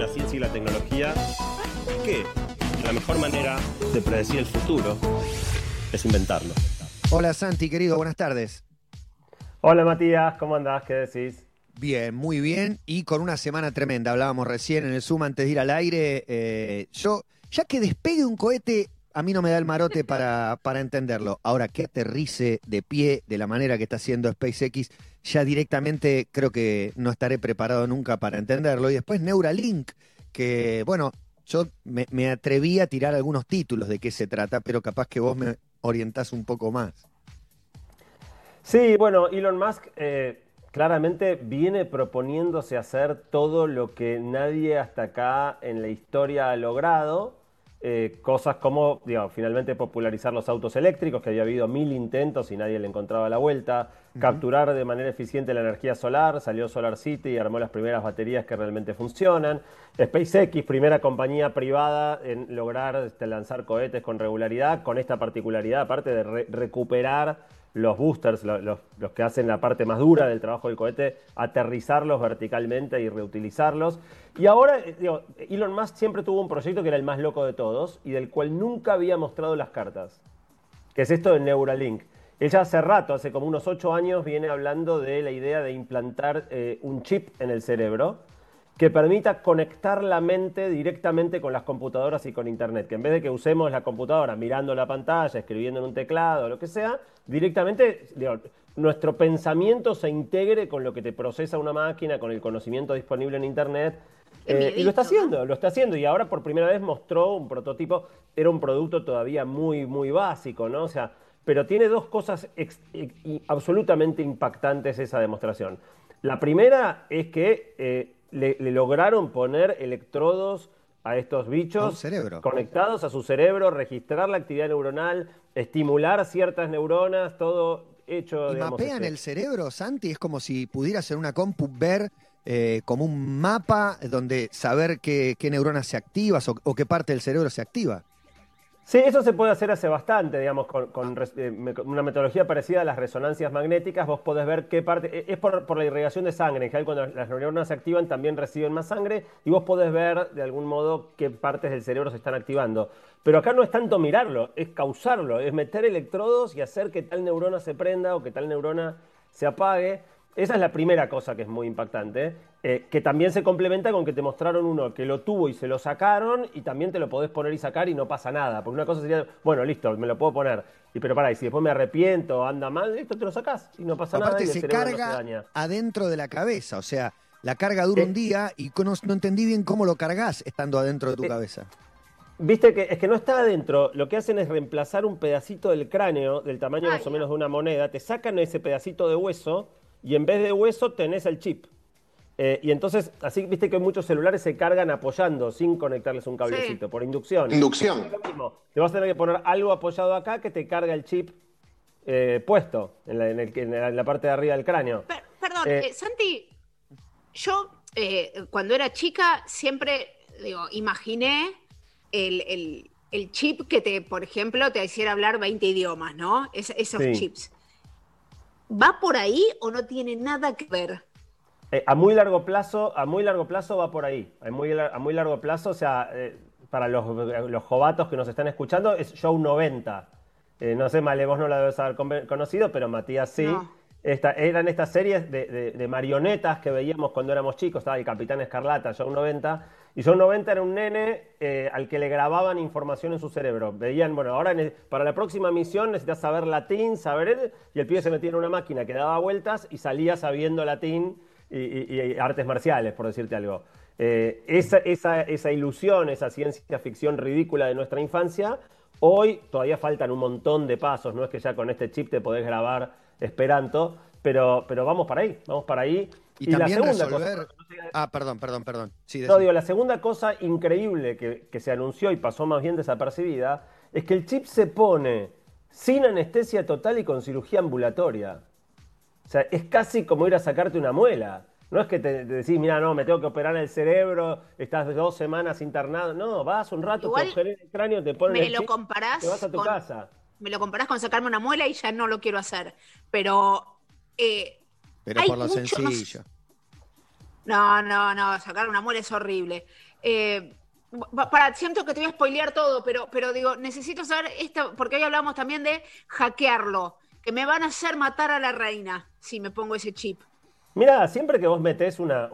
la ciencia y la tecnología que la mejor manera de predecir el futuro es inventarlo. Hola Santi, querido, buenas tardes. Hola Matías, ¿cómo andás? ¿Qué decís? Bien, muy bien y con una semana tremenda. Hablábamos recién en el Zoom antes de ir al aire. Eh, yo, ya que despegue un cohete, a mí no me da el marote para, para entenderlo. Ahora, que aterrice de pie de la manera que está haciendo SpaceX, ya directamente creo que no estaré preparado nunca para entenderlo. Y después Neuralink, que bueno, yo me, atreví a tirar algunos títulos de qué se trata, pero capaz que vos me orientás un poco más. Sí, bueno, Elon Musk eh, claramente viene proponiéndose hacer todo lo que nadie hasta acá en la historia ha logrado. Eh, cosas como, digamos, finalmente popularizar los autos eléctricos, que había habido mil intentos y nadie le encontraba la vuelta, capturar de manera eficiente la energía solar, salió Solar City y armó las primeras baterías que realmente funcionan, SpaceX, primera compañía privada en lograr este, lanzar cohetes con regularidad, con esta particularidad, aparte de re- recuperar los boosters, lo- los, que hacen la parte más dura del trabajo del cohete, aterrizarlos verticalmente y reutilizarlos. Y ahora, eh, Elon Musk siempre tuvo un proyecto que era el más loco de todos y del cual nunca había mostrado las cartas, que es esto de Neuralink. Él ya hace rato, hace como unos ocho años, viene hablando de la idea de implantar eh, un chip en el cerebro que permita conectar la mente directamente con las computadoras y con Internet. Que en vez de que usemos la computadora mirando la pantalla, escribiendo en un teclado, lo que sea, directamente digo, nuestro pensamiento se integre con lo que te procesa una máquina, con el conocimiento disponible en Internet. Eh, y lo está haciendo, lo está haciendo. Y ahora por primera vez mostró un prototipo, era un producto todavía muy, muy básico, ¿no? O sea, pero tiene dos cosas ex- y absolutamente impactantes esa demostración. La primera es que eh, le, le lograron poner electrodos a estos bichos A conectados a su cerebro, registrar la actividad neuronal, estimular ciertas neuronas, todo hecho, ¿Y digamos, mapean este, el cerebro, Santi? Es como si pudieras en una compu ver eh, como un mapa donde saber qué, qué neuronas se activas o, o qué parte del cerebro se activa. Sí, eso se puede hacer hace bastante, digamos, eh, con una metodología parecida a las resonancias magnéticas. Vos podés ver qué parte. eh, Es por, por la irrigación de sangre. En general, cuando las neuronas se activan, también reciben más sangre y vos podés ver de algún modo qué partes del cerebro se están activando. Pero acá no es tanto mirarlo, es causarlo, es meter electrodos y hacer que tal neurona se prenda o que tal neurona se apague. Esa es la primera cosa que es muy impactante, eh, que también se complementa con que te mostraron uno que lo tuvo y se lo sacaron y también te lo podés poner y sacar y no pasa nada. Porque una cosa sería, bueno, listo, me lo puedo poner. Y pero pará, y si después me arrepiento, anda mal, esto te lo sacás y no pasa nada Aparte se cerebro no se carga daña. adentro de la cabeza, o sea, la carga dura Eh. un día y no, no entendí bien cómo lo cargas estando adentro de tu Eh, cabeza. Viste que es que no está adentro, lo que hacen es reemplazar un pedacito del cráneo del tamaño más o menos de una moneda, te sacan ese pedacito de hueso y en vez de hueso tenés el chip. Eh, y entonces, así viste que muchos celulares se cargan apoyando sin conectarles un cablecito, por inducción. Inducción. Es lo mismo. Te vas a tener que poner algo apoyado acá que te carga el chip eh, puesto en la, en el- en la- en la parte de arriba del cráneo. Per- perdón, Eh, eh, Santi, yo eh, cuando era chica siempre, digo, imaginé el, el- el chip que te, por ejemplo, te hiciera hablar 20 idiomas, ¿no? Es- esos Sí. chips. ¿Va por ahí o no tiene nada que ver? Eh, a muy largo plazo, a muy largo plazo va por ahí. A muy, lar- a muy largo plazo, o sea, eh, para los, los jovatos que nos están escuchando, es Show 90. Eh, no sé, Male, vos no la debes haber conocido, pero Matías sí. No. Esta- eran estas series de, de- de marionetas que veíamos cuando éramos chicos. Estaba el Capitán Escarlata, Show 90. Y Show 90 era un nene eh, al que le grababan información en su cerebro. Veían, bueno, ahora para la próxima misión necesitas saber latín, saber... Y el pibe se metía en una máquina que daba vueltas y salía sabiendo latín y artes marciales, por decirte algo. Eh, esa, esa- esa ilusión, esa ciencia ficción ridícula de nuestra infancia, hoy todavía faltan un montón de pasos. No es que ya con este chip te podés grabar Esperanto, pero, pero vamos para ahí, vamos para ahí. Y, también cosa- resolver... Ah, perdón, perdón, perdón. Sí, no, digo, la segunda cosa increíble que, que se anunció y pasó más bien desapercibida es que el chip se pone sin anestesia total y con cirugía ambulatoria. O sea, es casi como ir a sacarte una muela. No es que te, te decís, mira, no, me tengo que operar el cerebro, estás dos semanas internado. No, vas un rato, Igual te el cráneo, te ponen me el lo chip, comparás te vas a tu con- casa. Me lo comparás con sacarme una muela y ya no lo quiero hacer. Pero eh, Pero hay por lo mucho- sencillo. No, no, no, sacar una muela es horrible. Eh, para, siento que te voy a spoilear todo, pero, pero digo, necesito saber esto, porque hoy hablamos también de hackearlo, que me van a hacer matar a la reina si me pongo ese chip. Mira, siempre que vos metés una,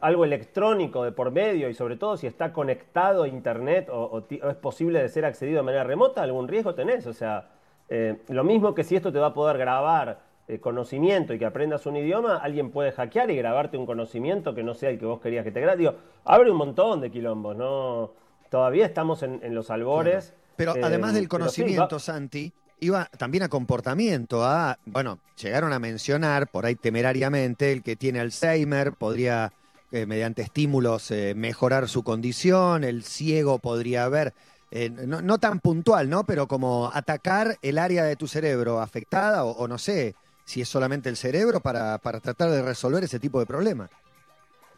algo electrónico de por medio y sobre todo si está conectado a internet o, es posible de ser accedido de manera remota, algún riesgo tenés. O sea, eh, lo mismo que si esto te va a poder grabar eh, conocimiento y que aprendas un idioma, alguien puede hackear y grabarte un conocimiento que no sea el que vos querías que te grabe. Digo, abre un montón de quilombos, ¿no? Todavía estamos en, los albores. Pero además del conocimiento, Santi, iba también a comportamiento, a, bueno, llegaron a mencionar por ahí temerariamente el que tiene Alzheimer podría eh, mediante estímulos eh, mejorar su condición, el ciego podría ver, eh, no, tan puntual, ¿no? Pero como atacar el área de tu cerebro afectada o, no sé si es solamente el cerebro para, para tratar de resolver ese tipo de problemas.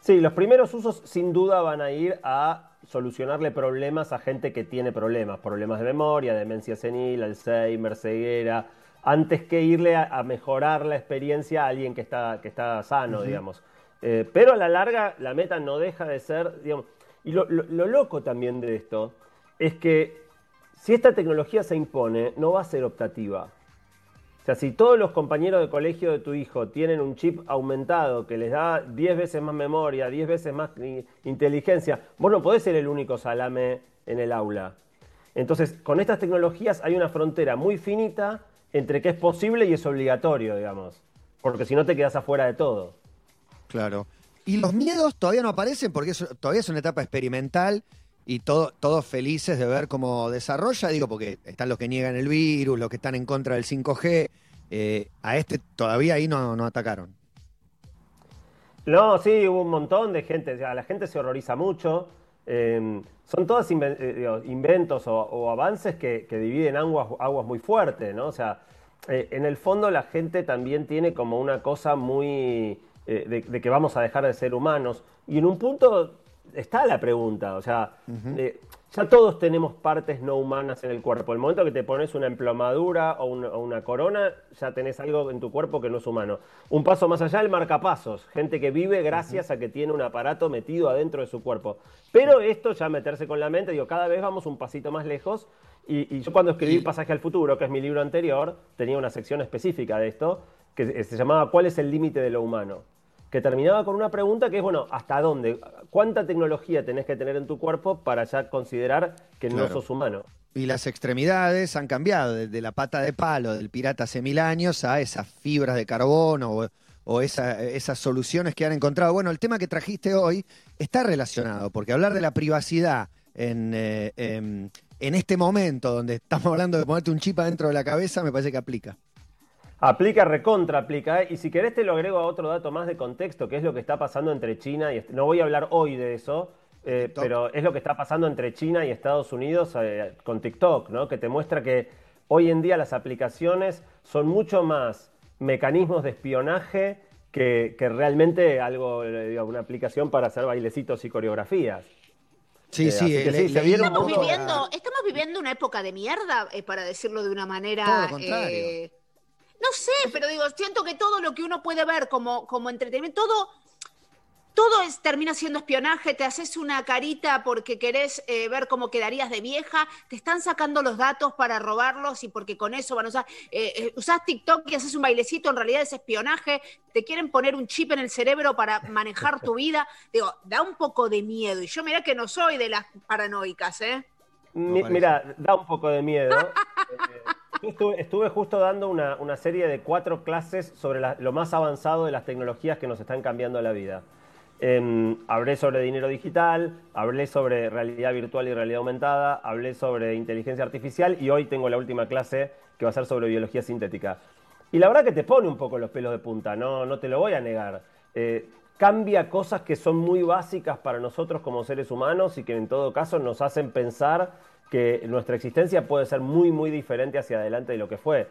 Sí, los primeros usos sin duda van a ir a solucionarle problemas a gente que tiene problemas, problemas de memoria, demencia senil, Alzheimer, ceguera, antes que irle a, mejorar la experiencia a alguien que está, que está sano, digamos. Eh, pero a la larga la meta no deja de ser, digamos, y lo, lo loco también de esto es que si esta tecnología se impone, no va a ser optativa. O sea, si todos los compañeros de colegio de tu hijo tienen un chip aumentado que les da 10 veces más memoria, 10 veces más inteligencia, vos no podés ser el único salame en el aula. Entonces, con estas tecnologías hay una frontera muy finita entre qué es posible y es obligatorio, digamos. Porque si no te quedas afuera de todo. Claro. Y los miedos todavía no aparecen porque todavía es una etapa experimental y todos felices de ver cómo desarrolla, digo, porque están los que niegan el virus, los que están en contra del 5G, eh, a este todavía ahí no, no atacaron. No, sí, hubo un montón de gente, la gente se horroriza mucho. Em, son todos eh, inventos o, avances que, dividen aguas, aguas, muy fuertes, ¿no? O sea, eh, en el fondo la gente también tiene como una cosa muy de, que vamos a dejar de ser humanos. Y en un punto está la pregunta, o sea, eh, ya todos tenemos partes no humanas en el cuerpo. El momento que te pones una emplomadura o una, corona, ya tenés algo en tu cuerpo que no es humano. Un paso más allá, el marcapasos. Gente que vive gracias a que tiene un aparato metido adentro de su cuerpo. Pero esto ya meterse con la mente, digo, cada vez vamos un pasito más lejos. Y, yo cuando escribí Pasaje al Futuro, que es mi libro anterior, tenía una sección específica de esto, que se llamaba ¿Cuál es el límite de lo humano? Que terminaba con una pregunta que es, bueno, ¿hasta dónde? ¿Cuánta tecnología tenés que tener en tu cuerpo para ya considerar que no sos humano? Y las extremidades han cambiado, desde la pata de palo del pirata hace mil años a esas fibras de carbono o, esas soluciones que han encontrado. Bueno, el tema que trajiste hoy está relacionado, porque hablar de la privacidad en, eh, en este momento donde estamos hablando de ponerte un chip adentro de la cabeza, me parece que aplica. Aplica, recontra, aplica. ¿eh? Y si querés te lo agrego a otro dato más de contexto, que es lo que está pasando entre China y... No voy a hablar hoy de eso, eh, pero es lo que está pasando entre China y Estados Unidos eh, con TikTok, ¿no? Que te muestra que hoy en día las aplicaciones son mucho más mecanismos de espionaje que, realmente algo, digo, una aplicación para hacer bailecitos y coreografías. Sí, sí, estamos, viviendo, estamos viviendo una época de mierda, para decirlo de una manera. Todo lo contrario. No sé, pero digo, siento que todo lo que uno puede ver como, como entretenimiento, todo, todo es, termina siendo espionaje, te haces una carita porque querés eh, ver cómo quedarías de vieja, te están sacando los datos para robarlos y porque con eso van a usar, eh, eh, usás TikTok y haces un bailecito, en realidad es espionaje, te quieren poner un chip en el cerebro para manejar tu vida, digo, da un poco de miedo y yo mira que no soy de las paranoicas, ¿eh? mira, da un poco de miedo. Estuve, justo dando una, serie de cuatro clases sobre lo más avanzado de las tecnologías que nos están cambiando la vida. Em, hablé sobre dinero digital, hablé sobre realidad virtual y realidad aumentada, hablé sobre inteligencia artificial y hoy tengo la última clase que va a ser sobre biología sintética. Y la verdad que te pone un poco los pelos de punta, no, no te lo voy a negar. Eh, cambia cosas que son muy básicas para nosotros como seres humanos y que en todo caso nos hacen pensar que nuestra existencia puede ser muy, muy diferente hacia adelante de lo que fue.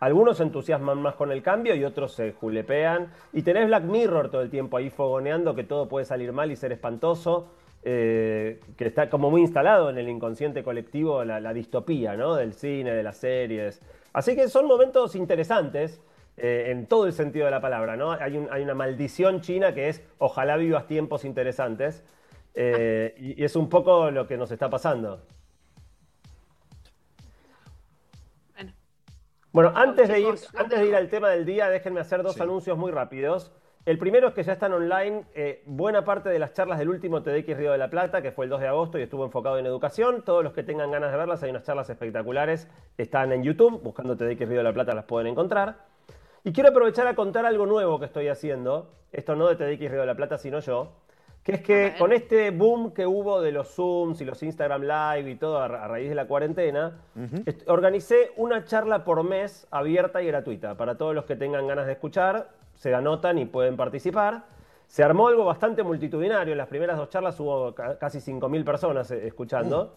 Algunos se entusiasman más con el cambio y otros se julepean. Y tenés Black Mirror todo el tiempo ahí fogoneando que todo puede salir mal y ser espantoso. Eh, que está como muy instalado en el inconsciente colectivo la, distopía ¿no? del cine, de las series. Así que son momentos interesantes eh, en todo el sentido de la palabra, ¿no? Hay, una maldición china que es ojalá vivas tiempos interesantes. Eh, y, es un poco lo que nos está pasando. Bueno, antes, de ir, antes de ir al tema del día, déjenme hacer dos anuncios muy rápidos. El primero es que ya están online eh, buena parte de las charlas del último TDX Río de la Plata, que fue el 2 de agosto y estuvo enfocado en educación. Todos los que tengan ganas de verlas, hay unas charlas espectaculares, están en YouTube, buscando TDX Río de la Plata las pueden encontrar. Y quiero aprovechar a contar algo nuevo que estoy haciendo, esto no de TDX Río de la Plata, sino yo, que es que con este boom que hubo de los Zooms y los Instagram Live y todo a, raíz de la cuarentena, organicé una charla por mes abierta y gratuita para todos los que tengan ganas de escuchar se anotan y pueden participar. Se armó algo bastante multitudinario. En las primeras dos charlas hubo casi 5.000 personas eh, escuchando.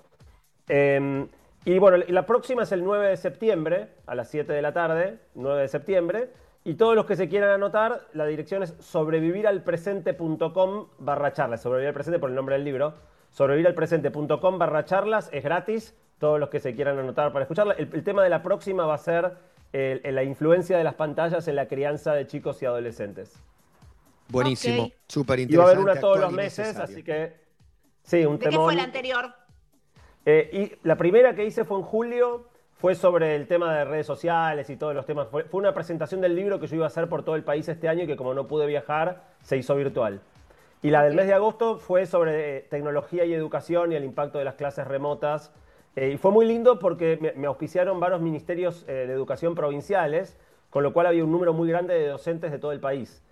Em, y bueno, la próxima es el 9 de septiembre, a las 7 de la tarde, 9 de septiembre. Y todos los que se quieran anotar, la dirección es sobreviviralpresente.com barra charlas. Sobrevivir al presente por el nombre del libro. Sobreviviralpresente.com barra charlas, es gratis. Todos los que se quieran anotar para escucharla. el tema de la próxima va a ser la influencia de las pantallas en la crianza de chicos y adolescentes. Buenísimo, súper interesante. Y va a haber una todos los meses, así que sí, un ¿De qué fue la anterior? Eh, y la primera que hice fue en julio, fue sobre el tema de redes sociales y todos los temas. Fue, una presentación del libro que yo iba a hacer por todo el país este año y que como no pude viajar, se hizo virtual. Y la del mes de agosto fue sobre eh, tecnología y educación y el impacto de las clases remotas eh, y fue muy lindo porque me, auspiciaron varios ministerios eh, de educación provinciales, con lo cual había un número muy grande de docentes de todo el país.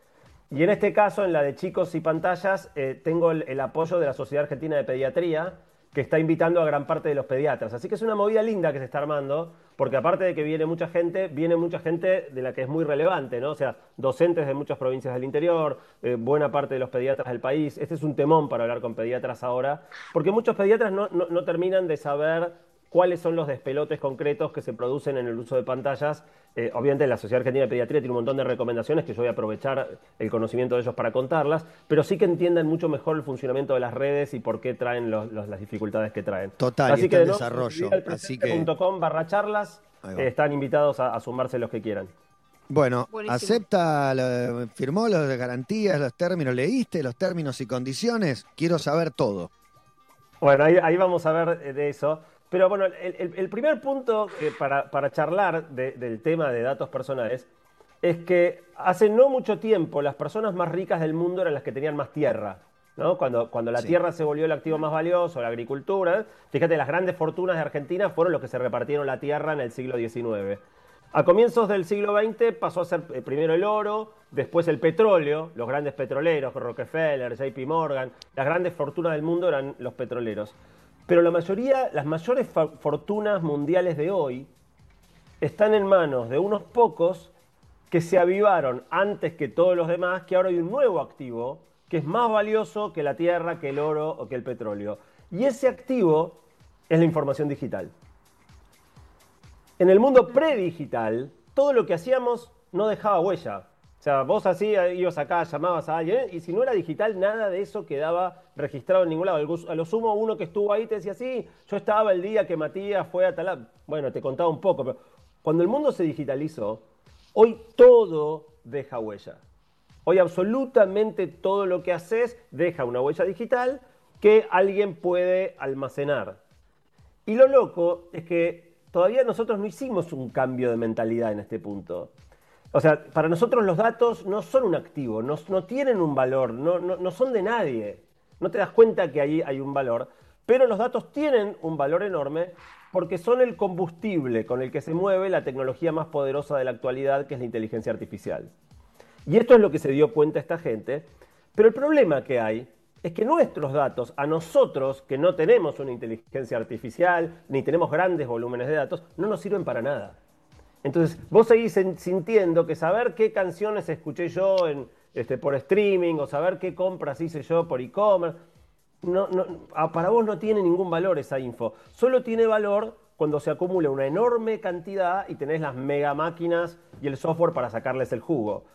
Y en este caso, en la de chicos y pantallas, eh, tengo el, apoyo de la Sociedad Argentina de Pediatría, que está invitando a gran parte de los pediatras. Así que es una movida linda que se está armando, porque aparte de que viene mucha gente, viene mucha gente de la que es muy relevante, ¿no? O sea, docentes de muchas provincias del interior, eh, buena parte de los pediatras del país. Este es un temón para hablar con pediatras ahora, porque muchos pediatras no, no terminan de saber cuáles son los despelotes concretos que se producen en el uso de pantallas. Eh, obviamente la Sociedad Argentina de Pediatría tiene un montón de recomendaciones que yo voy a aprovechar el conocimiento de ellos para contarlas, pero sí que entiendan mucho mejor el funcionamiento de las redes y por qué traen las dificultades que traen. Total, así que de desarrollo. Así que barra charlas, eh, están invitados a, sumarse los que quieran. Bueno, acepta, firmó las garantías, los términos, leíste los términos y condiciones. Quiero saber todo. Bueno, ahí vamos a ver de eso. Pero bueno, el, primer punto para, charlar del tema de datos personales es que hace no mucho tiempo las personas más ricas del mundo eran las que tenían más tierra. ¿no? Cuando, cuando la tierra se volvió el activo más valioso, la agricultura, fíjate, las grandes fortunas de Argentina fueron los que se repartieron la tierra en el siglo XIX. A comienzos del siglo XX pasó a ser eh, primero el oro, después el petróleo, los grandes petroleros, Rockefeller, JP Morgan, las grandes fortunas del mundo eran los petroleros. Pero la mayoría, las mayores fortunas mundiales de hoy están en manos de unos pocos que se avivaron antes que todos los demás, que ahora hay un nuevo activo que es más valioso que la tierra, que el oro o que el petróleo. Y ese activo es la información digital. En el mundo predigital, todo lo que hacíamos no dejaba huella. O sea, vos así ibas acá, llamabas a alguien, y si no era digital, nada de eso quedaba registrado en ningún lado. A lo sumo, uno que estuvo ahí te decía, sí, yo estaba el día que Matías fue a tal... Bueno, te contaba un poco, pero cuando el mundo se digitalizó, hoy todo deja huella. Hoy absolutamente todo lo que haces deja una huella digital que alguien puede almacenar. Y lo loco es que todavía nosotros no hicimos un cambio de mentalidad en este punto. O sea, para nosotros los datos no son un activo, no, tienen un valor, no, son de nadie. No te das cuenta que ahí hay un valor, pero los datos tienen un valor enorme porque son el combustible con el que se mueve la tecnología más poderosa de la actualidad, que es la inteligencia artificial. Y esto es lo que se dio cuenta esta gente. Pero el problema que hay es que nuestros datos, a nosotros que no tenemos una inteligencia artificial, ni tenemos grandes volúmenes de datos, no nos sirven para nada. Entonces, vos seguís sintiendo que saber qué canciones escuché yo este, por streaming o saber qué compras hice yo por e-commerce, no, para vos no tiene ningún valor esa info. Solo tiene valor cuando se acumula una enorme cantidad y tenés las mega máquinas y el software para sacarles el jugo.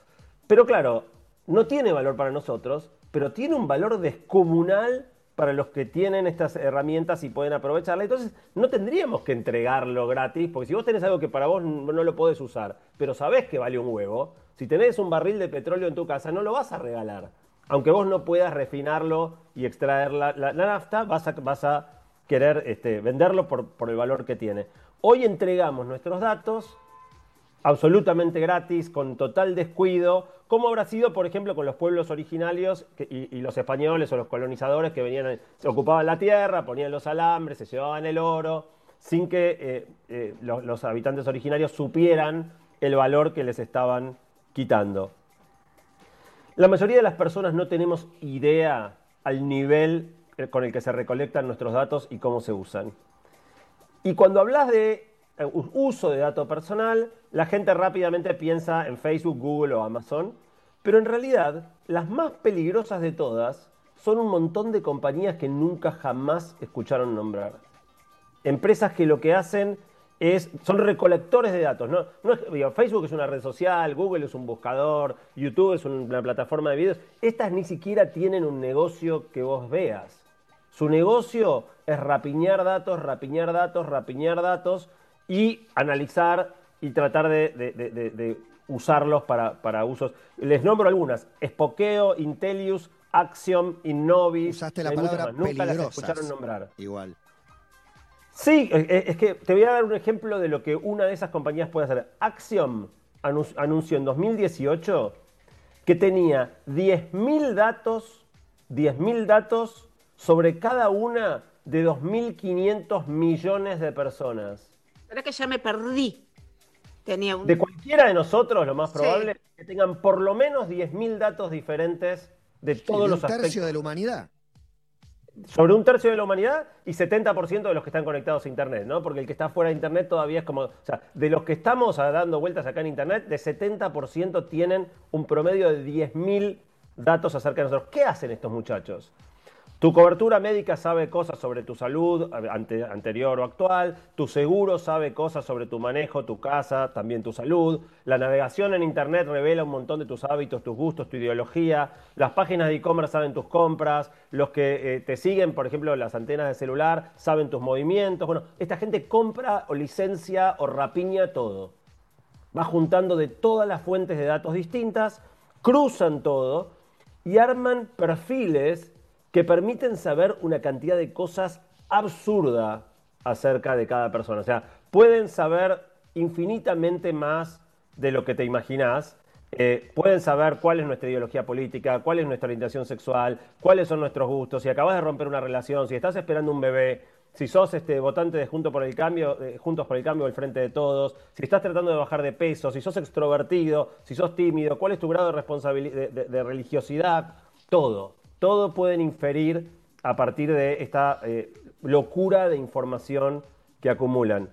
Pero claro, no tiene valor para nosotros, pero tiene un valor descomunal para los que tienen estas herramientas y pueden aprovecharla. Entonces, no tendríamos que entregarlo gratis, porque si vos tenés algo que para vos no lo podés usar, pero sabés que vale un huevo, si tenés un barril de petróleo en tu casa, no lo vas a regalar. Aunque vos no puedas refinarlo y extraer la, nafta, vas a, vas a querer este, venderlo por, por el valor que tiene. Hoy entregamos nuestros datos absolutamente gratis, con total descuido, como habrá sido, por ejemplo, con los pueblos originarios y, los españoles o los colonizadores que venían, se ocupaban la tierra, ponían los alambres, se llevaban el oro, sin que eh, eh, los, habitantes originarios supieran el valor que les estaban quitando. La mayoría de las personas no tenemos idea al nivel eh, con el que se recolectan nuestros datos y cómo se usan. Y cuando hablas de uso de dato personal, la gente rápidamente piensa en Facebook, Google o Amazon, pero en realidad las más peligrosas de todas son un montón de compañías que nunca jamás escucharon nombrar. Empresas que lo que hacen es, son recolectores de datos. No, Facebook es una red social, Google es un buscador, YouTube es una plataforma de videos. Estas ni siquiera tienen un negocio que vos veas. Su negocio es rapiñar datos, rapiñar datos, rapiñar datos y analizar y tratar de, usarlos para, usos. Les nombro algunas: Spokeo, Intelius, Axiom, Innovis. Usaste la palabra Nunca las escucharon nombrar. Igual. Sí, es que te voy a dar un ejemplo de lo que una de esas compañías puede hacer. Axiom anunció en 2018 que tenía 10.000 datos, 10.000 datos sobre cada una de 2.500 millones de personas. Ahora que ya me perdí. Tenía De cualquiera de nosotros, lo más probable es que tengan por lo menos 10.000 datos diferentes de todos los aspectos. Un tercio de la humanidad. Sobre un tercio de la humanidad y 70% de los que están conectados a Internet, ¿no? Porque el que está fuera de Internet todavía es como. O sea, de los que estamos dando vueltas acá en Internet, de 70% tienen un promedio de 10.000 datos acerca de nosotros. ¿Qué hacen estos muchachos? Tu cobertura médica sabe cosas sobre tu salud anterior o actual, tu seguro sabe cosas sobre tu manejo, tu casa, también tu salud, la navegación en Internet revela un montón de tus hábitos, tus gustos, tu ideología, las páginas de e-commerce saben tus compras, los que eh, te siguen, por ejemplo, las antenas de celular, saben tus movimientos. Bueno, esta gente compra o licencia o rapiña todo. Va juntando de todas las fuentes de datos distintas, cruzan todo y arman perfiles que permiten saber una cantidad de cosas absurda acerca de cada persona. O sea, pueden saber infinitamente más de lo que te imaginas. Eh, pueden saber cuál es nuestra ideología política, cuál es nuestra orientación sexual, cuáles son nuestros gustos, si acabas de romper una relación, si estás esperando un bebé, si sos este, votante de Juntos por el Cambio, Juntos por el Cambio del Frente de Todos, si estás tratando de bajar de peso, si sos extrovertido, si sos tímido, cuál es tu grado de, responsabilidad, de religiosidad, todo todo pueden inferir a partir de esta eh, locura de información que acumulan.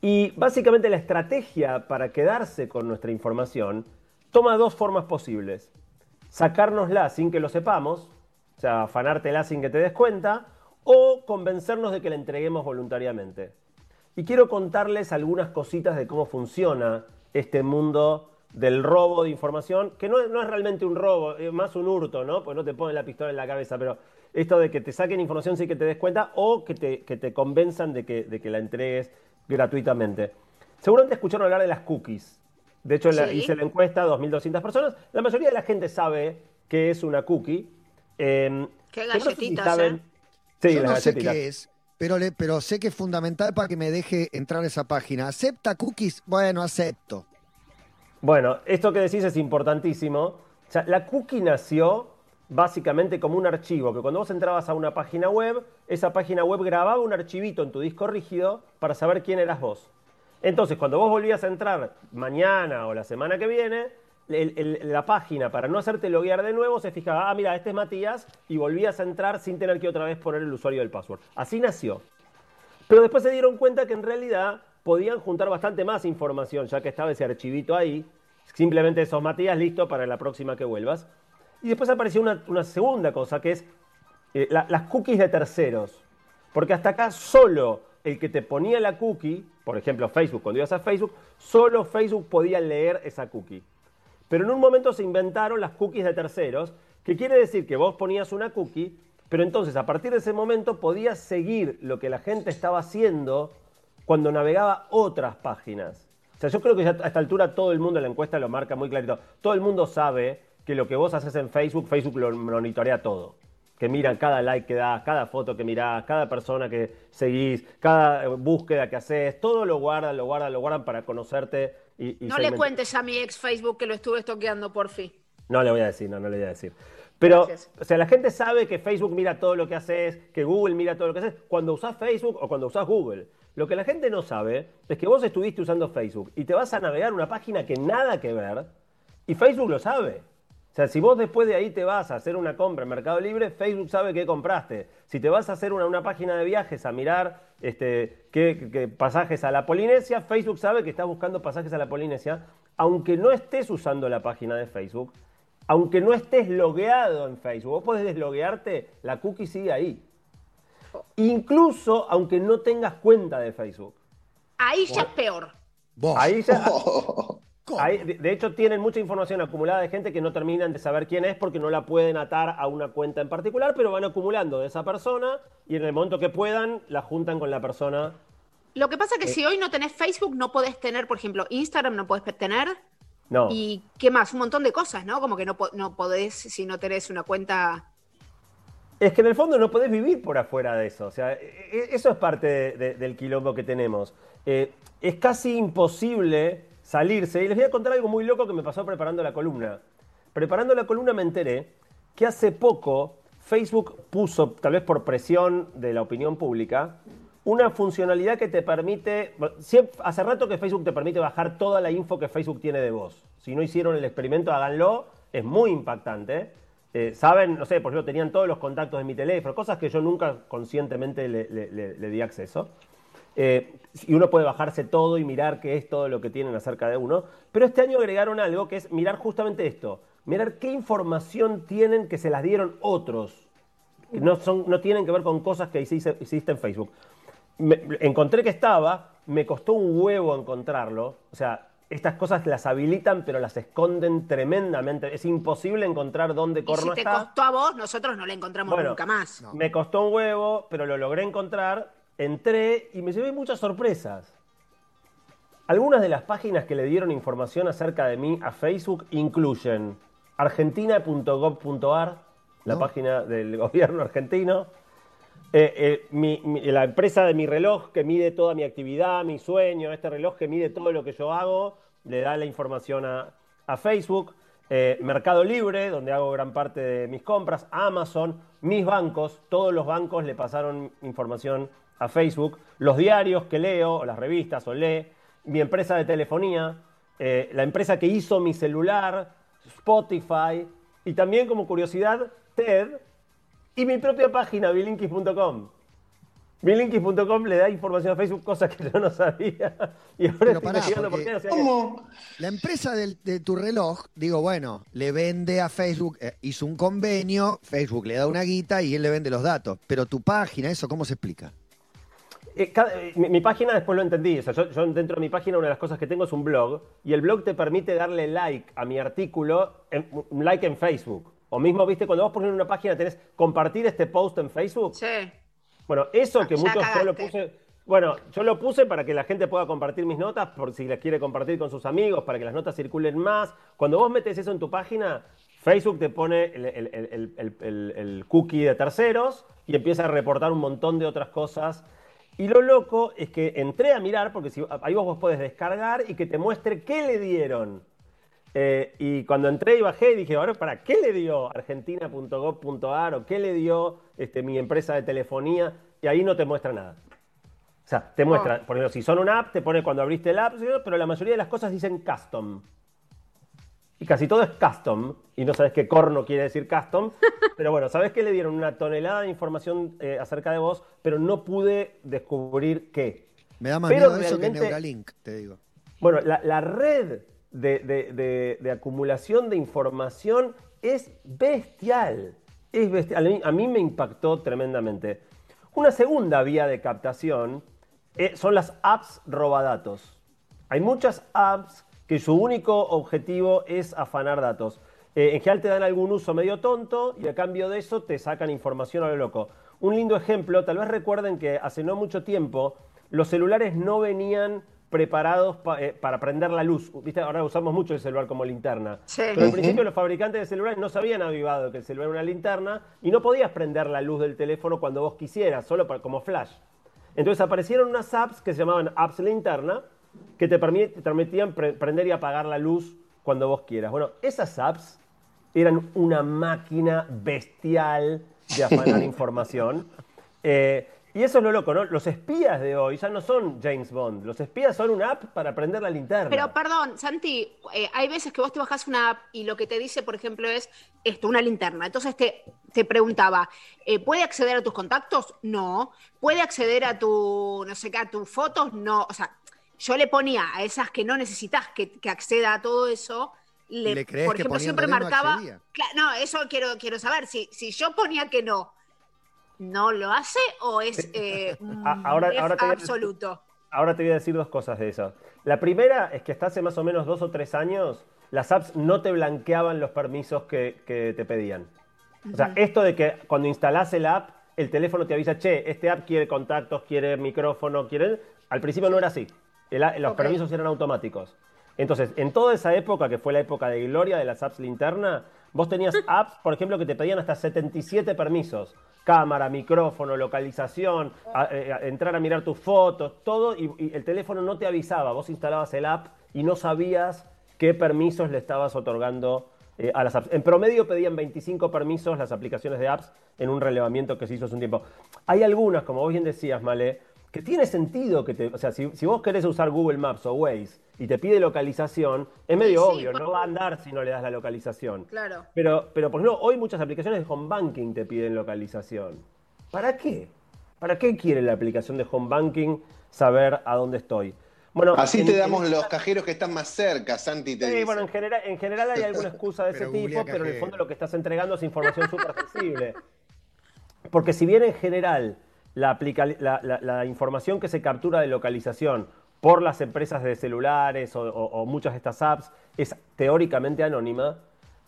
Y básicamente la estrategia para quedarse con nuestra información toma dos formas posibles. Sacárnosla sin que lo sepamos, o sea, afanártela sin que te des cuenta, o convencernos de que la entreguemos voluntariamente. Y quiero contarles algunas cositas de cómo funciona este mundo del robo de información, que no, es realmente un robo, es más un hurto, ¿no? Pues no te ponen la pistola en la cabeza, pero esto de que te saquen información sin que te des cuenta o que te, que te convenzan de que, de que la entregues gratuitamente. Seguramente escucharon hablar de las cookies. De hecho, hice la encuesta a 2.200 personas. La mayoría de la gente sabe qué es una cookie. Eh, ¿Qué galletitas, ¿eh? Sí, Yo no sé qué es, pero, le, pero sé que es fundamental para que me deje entrar a esa página. ¿Acepta cookies? Bueno, acepto. Bueno, esto que decís es importantísimo. la cookie nació básicamente como un archivo, que cuando vos entrabas a una página web, esa página web grababa un archivito en tu disco rígido para saber quién eras vos. Entonces, cuando vos volvías a entrar mañana o la semana que viene, la página, para no hacerte loguear de nuevo, se fijaba, ah, mira, este es Matías, y volvías a entrar sin tener que otra vez poner el usuario del password. Así nació. Pero después se dieron cuenta que en realidad podían juntar bastante más información, ya que estaba ese archivito ahí. Simplemente esos Matías, listo para la próxima que vuelvas. Y después apareció una, segunda cosa, que es eh, las cookies de terceros. Porque hasta acá solo el que te ponía la cookie, por ejemplo Facebook, cuando ibas a Facebook, solo Facebook podía leer esa cookie. Pero en un momento se inventaron las cookies de terceros, que quiere decir que vos ponías una cookie Pero entonces, a partir de ese momento, podías seguir lo que la gente estaba haciendo cuando navegaba otras páginas. O sea, yo creo que ya a esta altura todo el mundo, la encuesta lo marca muy clarito, todo el mundo sabe que lo que vos haces en Facebook, Facebook lo monitorea todo. Que miran cada like que das, cada foto que mirás, cada persona que seguís, cada eh, búsqueda que haces, todo lo guardan, lo guardan, lo guardan para conocerte y, y No le cuentes a mi ex Facebook que lo estuve estoqueando por fin. No le voy a decir, no, no le voy a decir. Pero, Gracias. o sea, la gente sabe que Facebook mira todo lo que haces, que Google mira todo lo que haces, cuando usás Facebook o cuando usás Google. Lo que la gente no sabe es que vos estuviste usando Facebook y te vas a navegar una página que nada que ver y Facebook lo sabe. O sea, si vos después de ahí te vas a hacer una compra en Mercado Libre, Facebook sabe que compraste. Si te vas a hacer una, una página de viajes a mirar este, qué, qué pasajes a la Polinesia, Facebook sabe que estás buscando pasajes a la Polinesia, aunque no estés usando la página de Facebook, aunque no estés logueado en Facebook. Vos podés desloguearte, la cookie sigue ahí. Incluso aunque no tengas cuenta de Facebook. Ahí ya es peor. Vos. Ahí ya, de, de hecho, tienen mucha información acumulada de gente que no terminan de saber quién es porque no la pueden atar a una cuenta en particular, pero van acumulando de esa persona y en el momento que puedan la juntan con la persona. Lo que pasa Eh. que si hoy no tenés Facebook, no podés tener, por ejemplo, Instagram no podés tener. No. Y qué más, un montón de cosas, ¿no? Como que no, no podés si no tenés una cuenta. Es que en el fondo no podés vivir por afuera de eso. O sea, e- e- eso es parte de- de- del quilombo que tenemos. Eh, es casi imposible salirse. Y les voy a contar algo muy loco que me pasó preparando la columna. Preparando la columna me enteré que hace poco Facebook puso, tal vez por presión de la opinión pública, una funcionalidad que te permite, hace rato que Facebook te permite bajar toda la info que Facebook tiene de vos. Si no hicieron el experimento, háganlo, es muy impactante. Eh, Saben, no sé, por ejemplo, tenían todos los contactos de mi teléfono, cosas que yo nunca conscientemente le, di acceso. Eh, y uno puede bajarse todo y mirar qué es todo lo que tienen acerca de uno. Pero este año agregaron algo que es mirar justamente esto. Mirar qué información tienen que se las dieron otros. No, son, no tienen que ver con cosas que hiciste, hiciste en Facebook. Encontré que estaba, me costó un huevo encontrarlo. O sea, estas cosas las habilitan, pero las esconden tremendamente. Es imposible encontrar dónde Y si corno te está. costó a vos, nosotros no la encontramos Bueno, nunca más. Me costó un huevo, pero lo logré encontrar. Entré y me llevé muchas sorpresas. Algunas de las páginas que le dieron información acerca de mí a Facebook incluyen argentina.gov.ar, la No. página del gobierno argentino, eh, eh, la empresa de mi reloj que mide toda mi actividad, mi sueño, este reloj que mide todo lo que yo hago, le da la información a, Facebook. Eh, Mercado Libre, donde hago gran parte de mis compras, Amazon, mis bancos, todos los bancos le pasaron información a Facebook, los diarios que leo, o las revistas o lee, mi empresa de telefonía, la empresa que hizo mi celular, Spotify, y también como curiosidad, TED, y mi propia página, bilinkis.com. Bilinkis.com le da información a Facebook, cosas que yo no sabía. Y ahora Pero estoy pará, investigando por qué. o sea que- ¿Cómo? La empresa del- de tu reloj, digo, bueno, le vende a Facebook, eh, hizo un convenio, Facebook le da una guita y él le vende los datos. Pero tu página, ¿eso cómo se explica? Eh, cada- eh, mi, mi página después lo entendí. O sea, yo, yo dentro de mi página una de las cosas que tengo es un blog y el blog te permite darle like a mi artículo, en- un like en Facebook. O mismo, viste, cuando vos pones una página tenés compartir este post en Facebook. Sí. Bueno, eso que Ah, ya muchos yo lo puse. Bueno, yo lo puse para que la gente pueda compartir mis notas, por si las quiere compartir con sus amigos, para que las notas circulen más. Cuando vos metes eso en tu página, Facebook te pone el, el- el- el- el- el- el cookie de terceros y empieza a reportar un montón de otras cosas. Y lo loco es que entré a mirar, porque si, ahí vos, vos podés descargar y que te muestre qué le dieron. Eh, y cuando entré y bajé, dije, ahora, ¿para qué le dio argentina.gov.ar o qué le dio este, mi empresa de telefonía? Y ahí no te muestra nada. O sea, te muestra, por ejemplo, si son una app, te pone cuando abriste la app, ¿sí? pero la mayoría de las cosas dicen custom. Y casi todo es custom, y no sabes qué corno quiere decir custom, pero bueno, sabes que le dieron una tonelada de información eh, acerca de vos, pero no pude descubrir qué. Me da más Pero miedo eso que realmente- Neuralink, te digo. Bueno, la, la red de, acumulación de información es bestial. Es bestial. A mí, a mí me impactó tremendamente. Una segunda vía de captación eh, son las apps robadatos. Hay muchas apps que su único objetivo es afanar datos. Eh, en general te dan algún uso medio tonto y a cambio de eso te sacan información a lo loco. Un lindo ejemplo, tal vez recuerden que hace no mucho tiempo los celulares no venían preparados eh, para prender la luz. ¿Viste? Ahora usamos mucho el celular como linterna. Pero al principio los fabricantes de celulares no sabían avivado que el celular era una linterna y no podías prender la luz del teléfono cuando vos quisieras, solo como flash. Entonces aparecieron unas apps que se llamaban apps linterna que te permitían prender y apagar la luz cuando vos quieras. Bueno, esas apps eran una máquina bestial de afanar información. Eh, y eso es lo loco, ¿no? Los espías de hoy ya no son James Bond. Los espías son una app para prender la linterna. Pero perdón, Santi, eh, hay veces que vos te bajas una app y lo que te dice, por ejemplo, es esto, una linterna. Entonces te, te preguntaba, eh, ¿puede acceder a tus contactos? No. ¿Puede acceder a tu, no sé qué, a tus fotos? No. O sea, yo le ponía a esas que no necesitas que, acceda a todo eso. Le, por ejemplo, siempre marcaba. no, eso quiero, quiero saber. Si, si yo ponía que no, ¿no lo hace o es, eh, ahora, absoluto? ahora te voy a decir dos cosas de eso. La primera es que hasta hace más o menos dos o tres años las apps no te blanqueaban los permisos que, te pedían. O sea, esto de que cuando instalás el app, el teléfono te avisa, che, este app quiere contactos, quiere micrófono, quiere... Al principio no era así. los permisos eran automáticos. Entonces, en toda esa época, que fue la época de gloria de las apps linterna, vos tenías apps, por ejemplo, que te pedían hasta 77 permisos. Cámara, micrófono, localización, eh, entrar a mirar tus fotos, todo, y, el teléfono no te avisaba. Vos instalabas el app y no sabías qué permisos le estabas otorgando eh, a las apps. En promedio pedían 25 permisos las aplicaciones de apps en un relevamiento que se hizo hace un tiempo. Hay algunas, como vos bien decías, Male, que tiene sentido que te. O sea, si, vos querés usar Google Maps o Waze y te pide localización, es medio obvio, no va a andar si no le das la localización. Claro. Pero, pero, por ejemplo, hoy muchas aplicaciones de home banking te piden localización. ¿Para qué? ¿Para qué quiere la aplicación de home banking saber a dónde estoy? Bueno, Así te damos los cajeros que están más cerca, Santi. Te sí, bueno, en general, en general hay alguna excusa de ese tipo, pero en el fondo lo que estás entregando es información súper sensible. Porque si bien en general la, información que se captura de localización por las empresas de celulares o, muchas de estas apps es teóricamente anónima,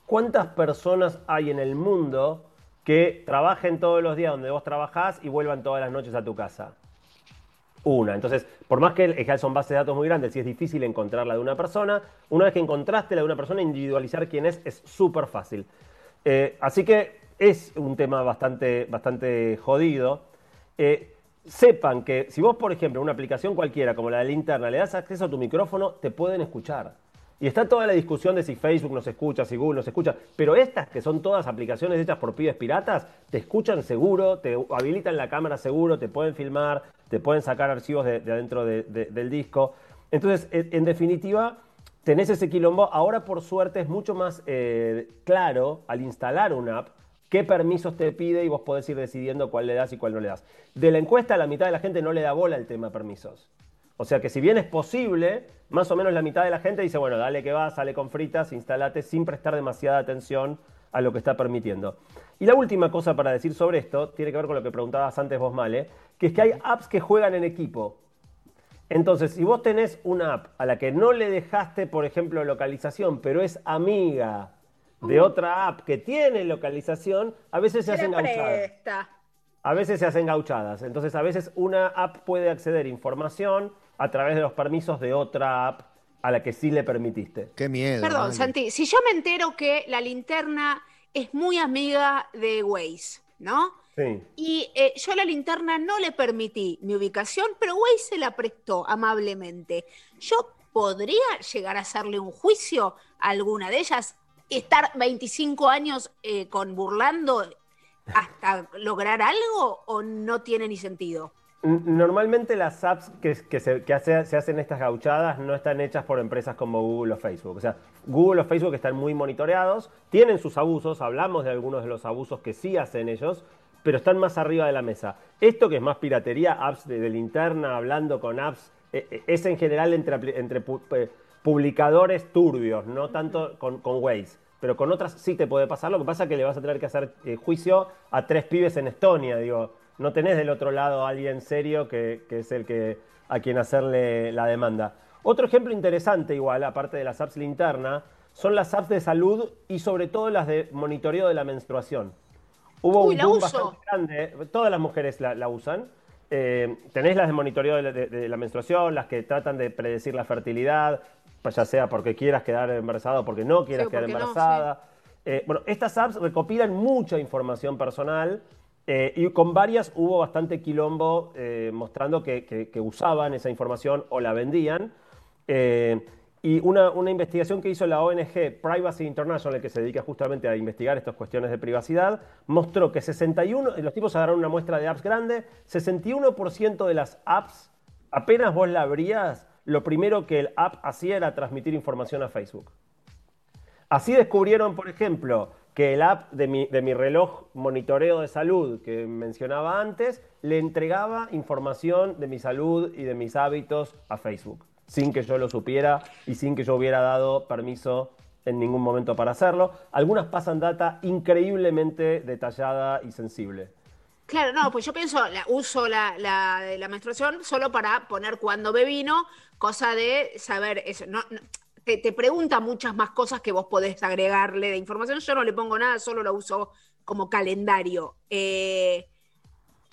¿cuántas personas hay en el mundo que trabajen todos los días donde vos trabajás y vuelvan todas las noches a tu casa? Una. Entonces, por más que son bases de datos muy grandes y es difícil encontrar la de una persona, una vez que encontraste la de una persona, individualizar quién es es súper fácil. Eh, así que es un tema bastante, bastante jodido. Eh, sepan que si vos, por ejemplo, una aplicación cualquiera como la de linterna le das acceso a tu micrófono, te pueden escuchar. Y está toda la discusión de si Facebook nos escucha, si Google nos escucha, pero estas que son todas aplicaciones hechas por pibes piratas, te escuchan seguro, te habilitan la cámara seguro, te pueden filmar, te pueden sacar archivos de, adentro del disco. Entonces, en, definitiva, tenés ese quilombo. Ahora, por suerte, es mucho más eh, claro al instalar una app qué permisos te pide y vos podés ir decidiendo cuál le das y cuál no le das. De la encuesta, la mitad de la gente no le da bola al tema permisos. O sea que si bien es posible, más o menos la mitad de la gente dice, bueno, dale que va, sale con fritas, instalate sin prestar demasiada atención a lo que está permitiendo. Y la última cosa para decir sobre esto tiene que ver con lo que preguntabas antes vos, Male, que es que hay apps que juegan en equipo. Entonces, si vos tenés una app a la que no le dejaste, por ejemplo, localización, pero es amiga de otra app que tiene localización, a veces se hacen gauchadas. A veces se hacen gauchadas. Entonces, a veces una app puede acceder a información a través de los permisos de otra app a la que sí le permitiste. Qué miedo. Perdón, Santi, si yo me entero que la linterna es muy amiga de Waze, ¿no? Sí. Y eh, yo a la linterna no le permití mi ubicación, pero Waze se la prestó amablemente. ¿Yo podría llegar a hacerle un juicio a alguna de ellas? Estar 25 años eh, con burlando hasta lograr algo o no tiene ni sentido? Normalmente las apps que, se, hacen estas gauchadas no están hechas por empresas como Google o Facebook. O sea, Google o Facebook están muy monitoreados, tienen sus abusos, hablamos de algunos de los abusos que sí hacen ellos, pero están más arriba de la mesa. Esto que es más piratería, apps de, linterna, hablando con apps, eh, eh, es en general entre, entre publicadores turbios, no tanto con, con Waze. Pero con otras sí te puede pasar. Lo que pasa es que le vas a tener que hacer eh, juicio a tres pibes en Estonia. Digo, no tenés del otro lado a alguien serio que, es el que a quien hacerle la demanda. Otro ejemplo interesante, igual, aparte de las apps linterna, son las apps de salud y sobre todo las de monitoreo de la menstruación. Hubo Uy, un boom bastante grande, todas las mujeres la, la usan. Eh, tenés las de monitoreo de la, de- de la menstruación, las que tratan de predecir la fertilidad, ya sea porque quieras quedar embarazada o porque no quieras Sí, quedar no, embarazada. Eh, bueno, estas apps recopilan mucha información personal eh, y con varias hubo bastante quilombo eh, mostrando que, que- que usaban esa información o la vendían. Y una, una investigación que hizo la ONG Privacy International, que se dedica justamente a investigar estas cuestiones de privacidad, mostró que 61, los tipos agarraron una muestra de apps grande, 61% de las apps, apenas vos la abrías, lo primero que el app hacía era transmitir información a Facebook. Así descubrieron, por ejemplo, que el app de mi, reloj monitoreo de salud que mencionaba antes le entregaba información de mi salud y de mis hábitos a Facebook, sin que yo lo supiera y sin que yo hubiera dado permiso en ningún momento para hacerlo. Algunas pasan data increíblemente detallada y sensible. Claro, no, pues yo pienso, la, uso la, la la menstruación solo para poner cuando me vino, cosa de saber eso. No, no, te, te pregunta muchas más cosas que vos podés agregarle de información. Yo no le pongo nada, solo lo uso como calendario. Eh,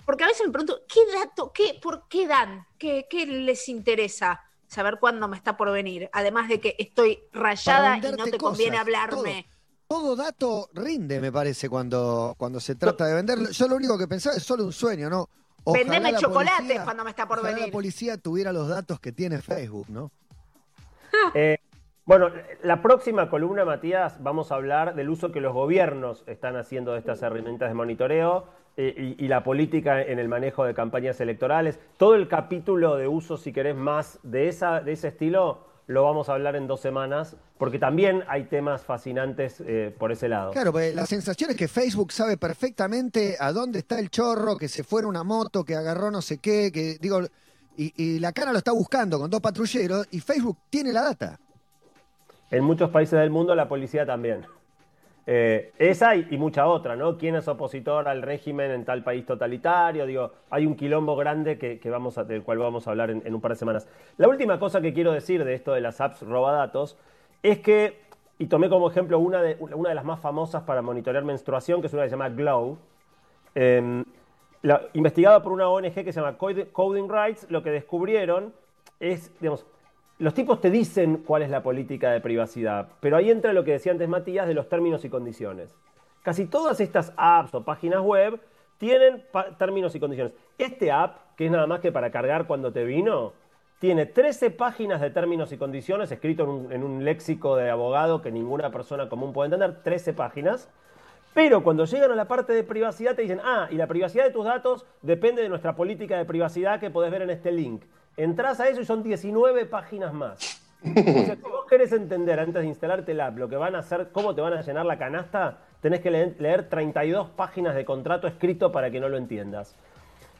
porque a veces me pregunto, ¿qué dato, qué, por qué dan? ¿Qué, qué les interesa saber cuándo me está por venir? Además de que estoy rayada y no te conviene hablarme. Todo dato rinde, me parece, cuando, cuando se trata de venderlo. Yo lo único que pensaba es solo un sueño, ¿no? Ojalá Vendeme la chocolates policía- cuando me está por ojalá venir. la policía tuviera los datos que tiene Facebook, ¿no? Eh, bueno, la próxima columna, Matías, vamos a hablar del uso que los gobiernos están haciendo de estas herramientas de monitoreo eh, y, y la política en el manejo de campañas electorales. Todo el capítulo de uso, si querés, más de, esa, de ese estilo, lo vamos a hablar en dos semanas, porque también hay temas fascinantes eh, por ese lado. Claro, pues la sensación es que Facebook sabe perfectamente a dónde está el chorro, que se fue en una moto, que agarró no sé qué, que digo, y, y la cara lo está buscando con dos patrulleros y Facebook tiene la data. En muchos países del mundo la policía también. Eh, esa y, mucha otra, ¿no? ¿Quién es opositor al régimen en tal país totalitario? Digo, hay un quilombo grande que, vamos a- del cual vamos a hablar en, un par de semanas. La última cosa que quiero decir de esto de las apps robadatos es que, y tomé como ejemplo una de, una de las más famosas para monitorear menstruación, que es una que se llama Glow, la- investigada por una ONG que se llama Coding Rights, lo que descubrieron es, digamos, los tipos te dicen cuál es la política de privacidad, pero ahí entra lo que decía antes Matías de los términos y condiciones. Casi todas estas apps o páginas web tienen términos y condiciones. Este app, que es nada más que para cargar cuando te vino, tiene 13 páginas de términos y condiciones, escrito en un, en un léxico de abogado que ninguna persona común puede entender, 13 páginas. Pero cuando llegan a la parte de privacidad te dicen, ah, y la privacidad de tus datos depende de nuestra política de privacidad que podés ver en este link. Entrás a eso y son 19 páginas más. Si vos querés entender antes de instalarte el app lo que van a hacer, cómo te van a llenar la canasta, tenés que leer, leer 32 páginas de contrato escrito para que no lo entiendas.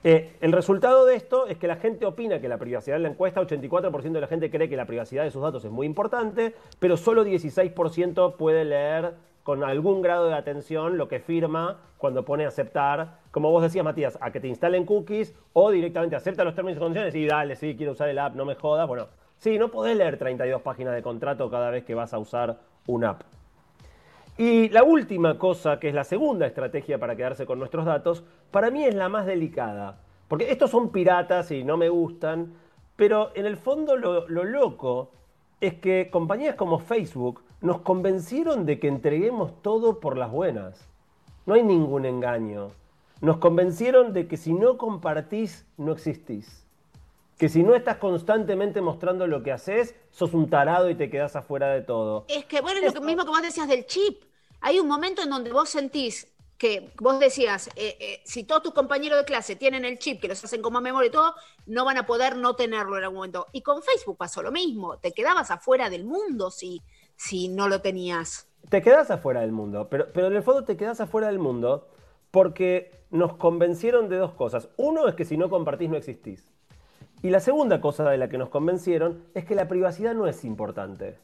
Eh, el resultado de esto es que la gente opina que la privacidad en la encuesta, 84% de la gente cree que la privacidad de sus datos es muy importante, pero solo 16% puede leer con algún grado de atención lo que firma cuando pone aceptar, como vos decías Matías, a que te instalen cookies o directamente acepta los términos y condiciones y dale, sí, quiero usar el app, no me jodas. Bueno, sí, no podés leer 32 páginas de contrato cada vez que vas a usar un app. Y la última cosa, que es la segunda estrategia para quedarse con nuestros datos, para mí es la más delicada. Porque estos son piratas y no me gustan, pero en el fondo lo, lo loco es que compañías como Facebook nos convencieron de que entreguemos todo por las buenas. No hay ningún engaño. Nos convencieron de que si no compartís, no existís. Que si no estás constantemente mostrando lo que haces, sos un tarado y te quedás afuera de todo. Es que, bueno, es lo que mismo que vos decías del chip. Hay un momento en donde vos sentís que vos decías, eh, eh, si todos tus compañeros de clase tienen el chip, que los hacen como memoria y todo, no van a poder no tenerlo en algún momento. Y con Facebook pasó lo mismo. Te quedabas afuera del mundo si, si no lo tenías. te quedas afuera del mundo, pero, pero en el fondo te quedas afuera del mundo porque nos convencieron de dos cosas. Uno es que si no compartís no existís. Y la segunda cosa de la que nos convencieron es que la privacidad no es importante.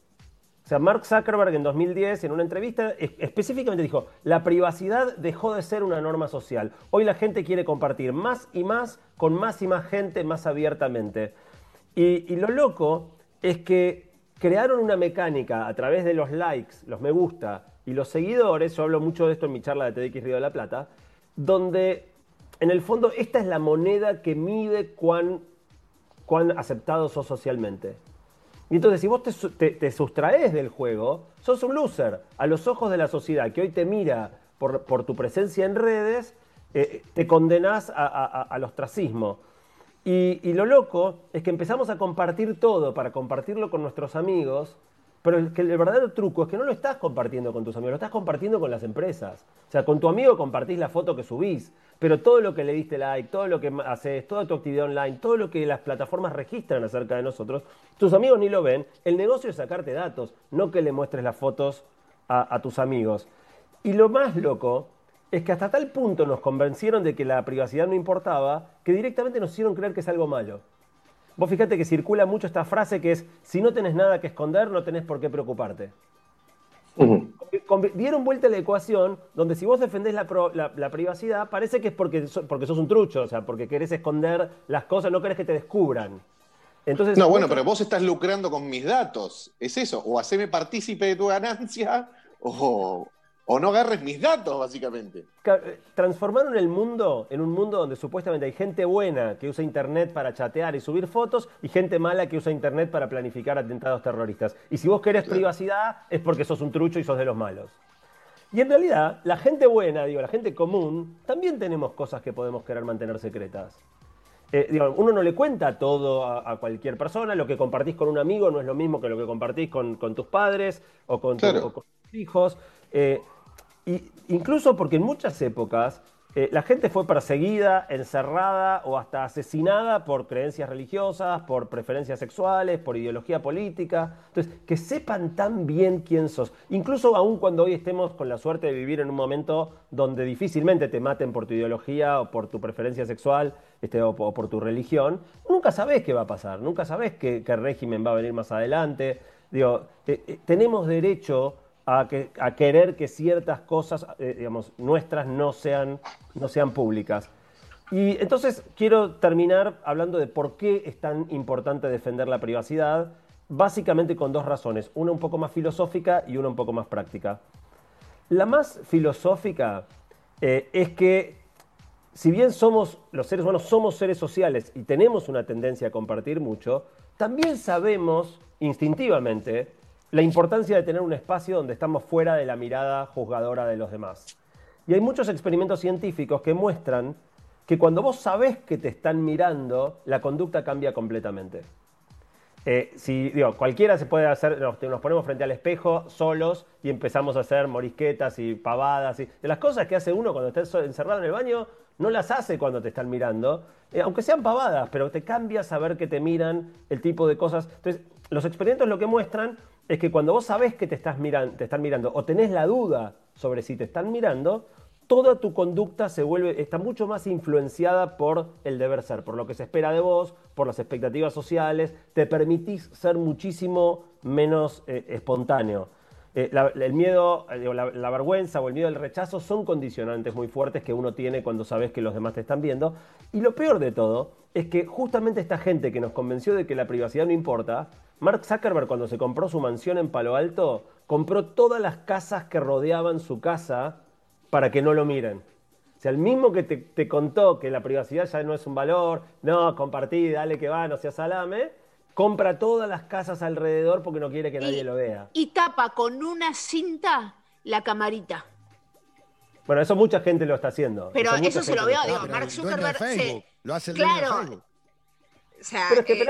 O sea, Mark Zuckerberg en 2010 en una entrevista es- específicamente dijo, la privacidad dejó de ser una norma social. Hoy la gente quiere compartir más y más con más y más gente más abiertamente. Y, y lo loco es que crearon una mecánica a través de los likes, los me gusta y los seguidores, yo hablo mucho de esto en mi charla de TDX Río de la Plata, donde en el fondo esta es la moneda que mide cuán, aceptado sos socialmente. Y entonces, si vos te, sustraes del juego, sos un loser. A los ojos de la sociedad que hoy te mira por, tu presencia en redes, eh, te condenás al ostracismo. Y, lo loco es que empezamos a compartir todo para compartirlo con nuestros amigos pero el, verdadero truco es que no lo estás compartiendo con tus amigos, lo estás compartiendo con las empresas. O sea, con tu amigo compartís la foto que subís, pero todo lo que le diste like, todo lo que haces, toda tu actividad online, todo lo que las plataformas registran acerca de nosotros, tus amigos ni lo ven. El negocio es sacarte datos, no que le muestres las fotos a tus amigos. Y lo más loco es que hasta tal punto nos convencieron de que la privacidad no importaba, que directamente nos hicieron creer que es algo malo. Vos fíjate que circula mucho esta frase que es, si no tenés nada que esconder, no tenés por qué preocuparte. Dieron vuelta la ecuación donde si vos defendés la, privacidad, parece que es porque, porque sos un trucho, o sea, porque querés esconder las cosas, no querés que te descubran. Entonces, no, bueno, pero vos estás lucrando con mis datos, es eso, o haceme partícipe de tu ganancia, o, o no agarres mis datos, básicamente. Eh, transformaron el mundo en un mundo donde supuestamente hay gente buena que usa Internet para chatear y subir fotos y gente mala que usa Internet para planificar atentados terroristas. Y si vos querés privacidad es porque sos un trucho y sos de los malos. Y en realidad, la gente buena, digo, la gente común, también tenemos cosas que podemos querer mantener secretas. Eh, uno no le cuenta todo a, cualquier persona, lo que compartís con un amigo no es lo mismo que lo que compartís con, tus padres o con, tus hijos. Eh, y incluso porque en muchas épocas eh, la gente fue perseguida, encerrada o hasta asesinada por creencias religiosas, por preferencias sexuales, por ideología política. Entonces, que sepan tan bien quién sos. Incluso aún cuando hoy estemos con la suerte de vivir en un momento donde difícilmente te maten por tu ideología o por tu preferencia sexual este, o, por tu religión, nunca sabés qué va a pasar, nunca sabés qué, régimen va a venir más adelante. Digo, eh, eh, tenemos derecho a, querer que ciertas cosas, eh, digamos, nuestras no sean, no sean públicas. Y entonces quiero terminar hablando de por qué es tan importante defender la privacidad, básicamente con dos razones, una un poco más filosófica y una un poco más práctica. La más filosófica eh, es que si bien somos, los seres humanos somos seres sociales y tenemos una tendencia a compartir mucho, también sabemos instintivamente la importancia de tener un espacio donde estamos fuera de la mirada juzgadora de los demás. Y hay muchos experimentos científicos que muestran que cuando vos sabés que te están mirando, la conducta cambia completamente. Eh, si, digo, cualquiera se puede hacer, nos, ponemos frente al espejo solos y empezamos a hacer morisquetas y pavadas. Y, de las cosas que hace uno cuando está encerrado en el baño, no las hace cuando te están mirando, eh, aunque sean pavadas, pero te cambia saber que te miran, el tipo de cosas. Entonces, los experimentos lo que muestran es que cuando vos sabés que te, estás te están mirando o tenés la duda sobre si te están mirando, toda tu conducta se vuelve, está mucho más influenciada por el deber ser, por lo que se espera de vos, por las expectativas sociales, te permitís ser muchísimo menos eh, espontáneo. Eh, el miedo, eh, la, vergüenza o el miedo al rechazo son condicionantes muy fuertes que uno tiene cuando sabes que los demás te están viendo. Y lo peor de todo es que justamente esta gente que nos convenció de que la privacidad no importa, Mark Zuckerberg cuando se compró su mansión en Palo Alto, compró todas las casas que rodeaban su casa para que no lo miren. O sea, el mismo que te, contó que la privacidad ya no es un valor, no, compartí, dale que va, no seas salame, compra todas las casas alrededor porque no quiere que nadie lo vea. Y tapa con una cinta la camarita. Bueno, eso mucha gente lo está haciendo. Pero eso, se lo veo, digo, Mark Zuckerberg. Lo hace el claro. Facebook. O sea, Pero es que, eh,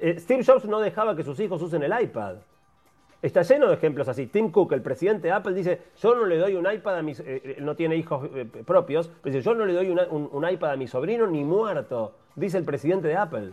eh, Steve Jobs no dejaba que sus hijos usen el iPad. Está lleno de ejemplos así. Tim Cook, el presidente de Apple, dice, yo no le doy un iPad a mis... Eh, no tiene hijos eh, propios, pero dice, yo no le doy un, iPad a mi sobrino ni muerto, dice el presidente de Apple.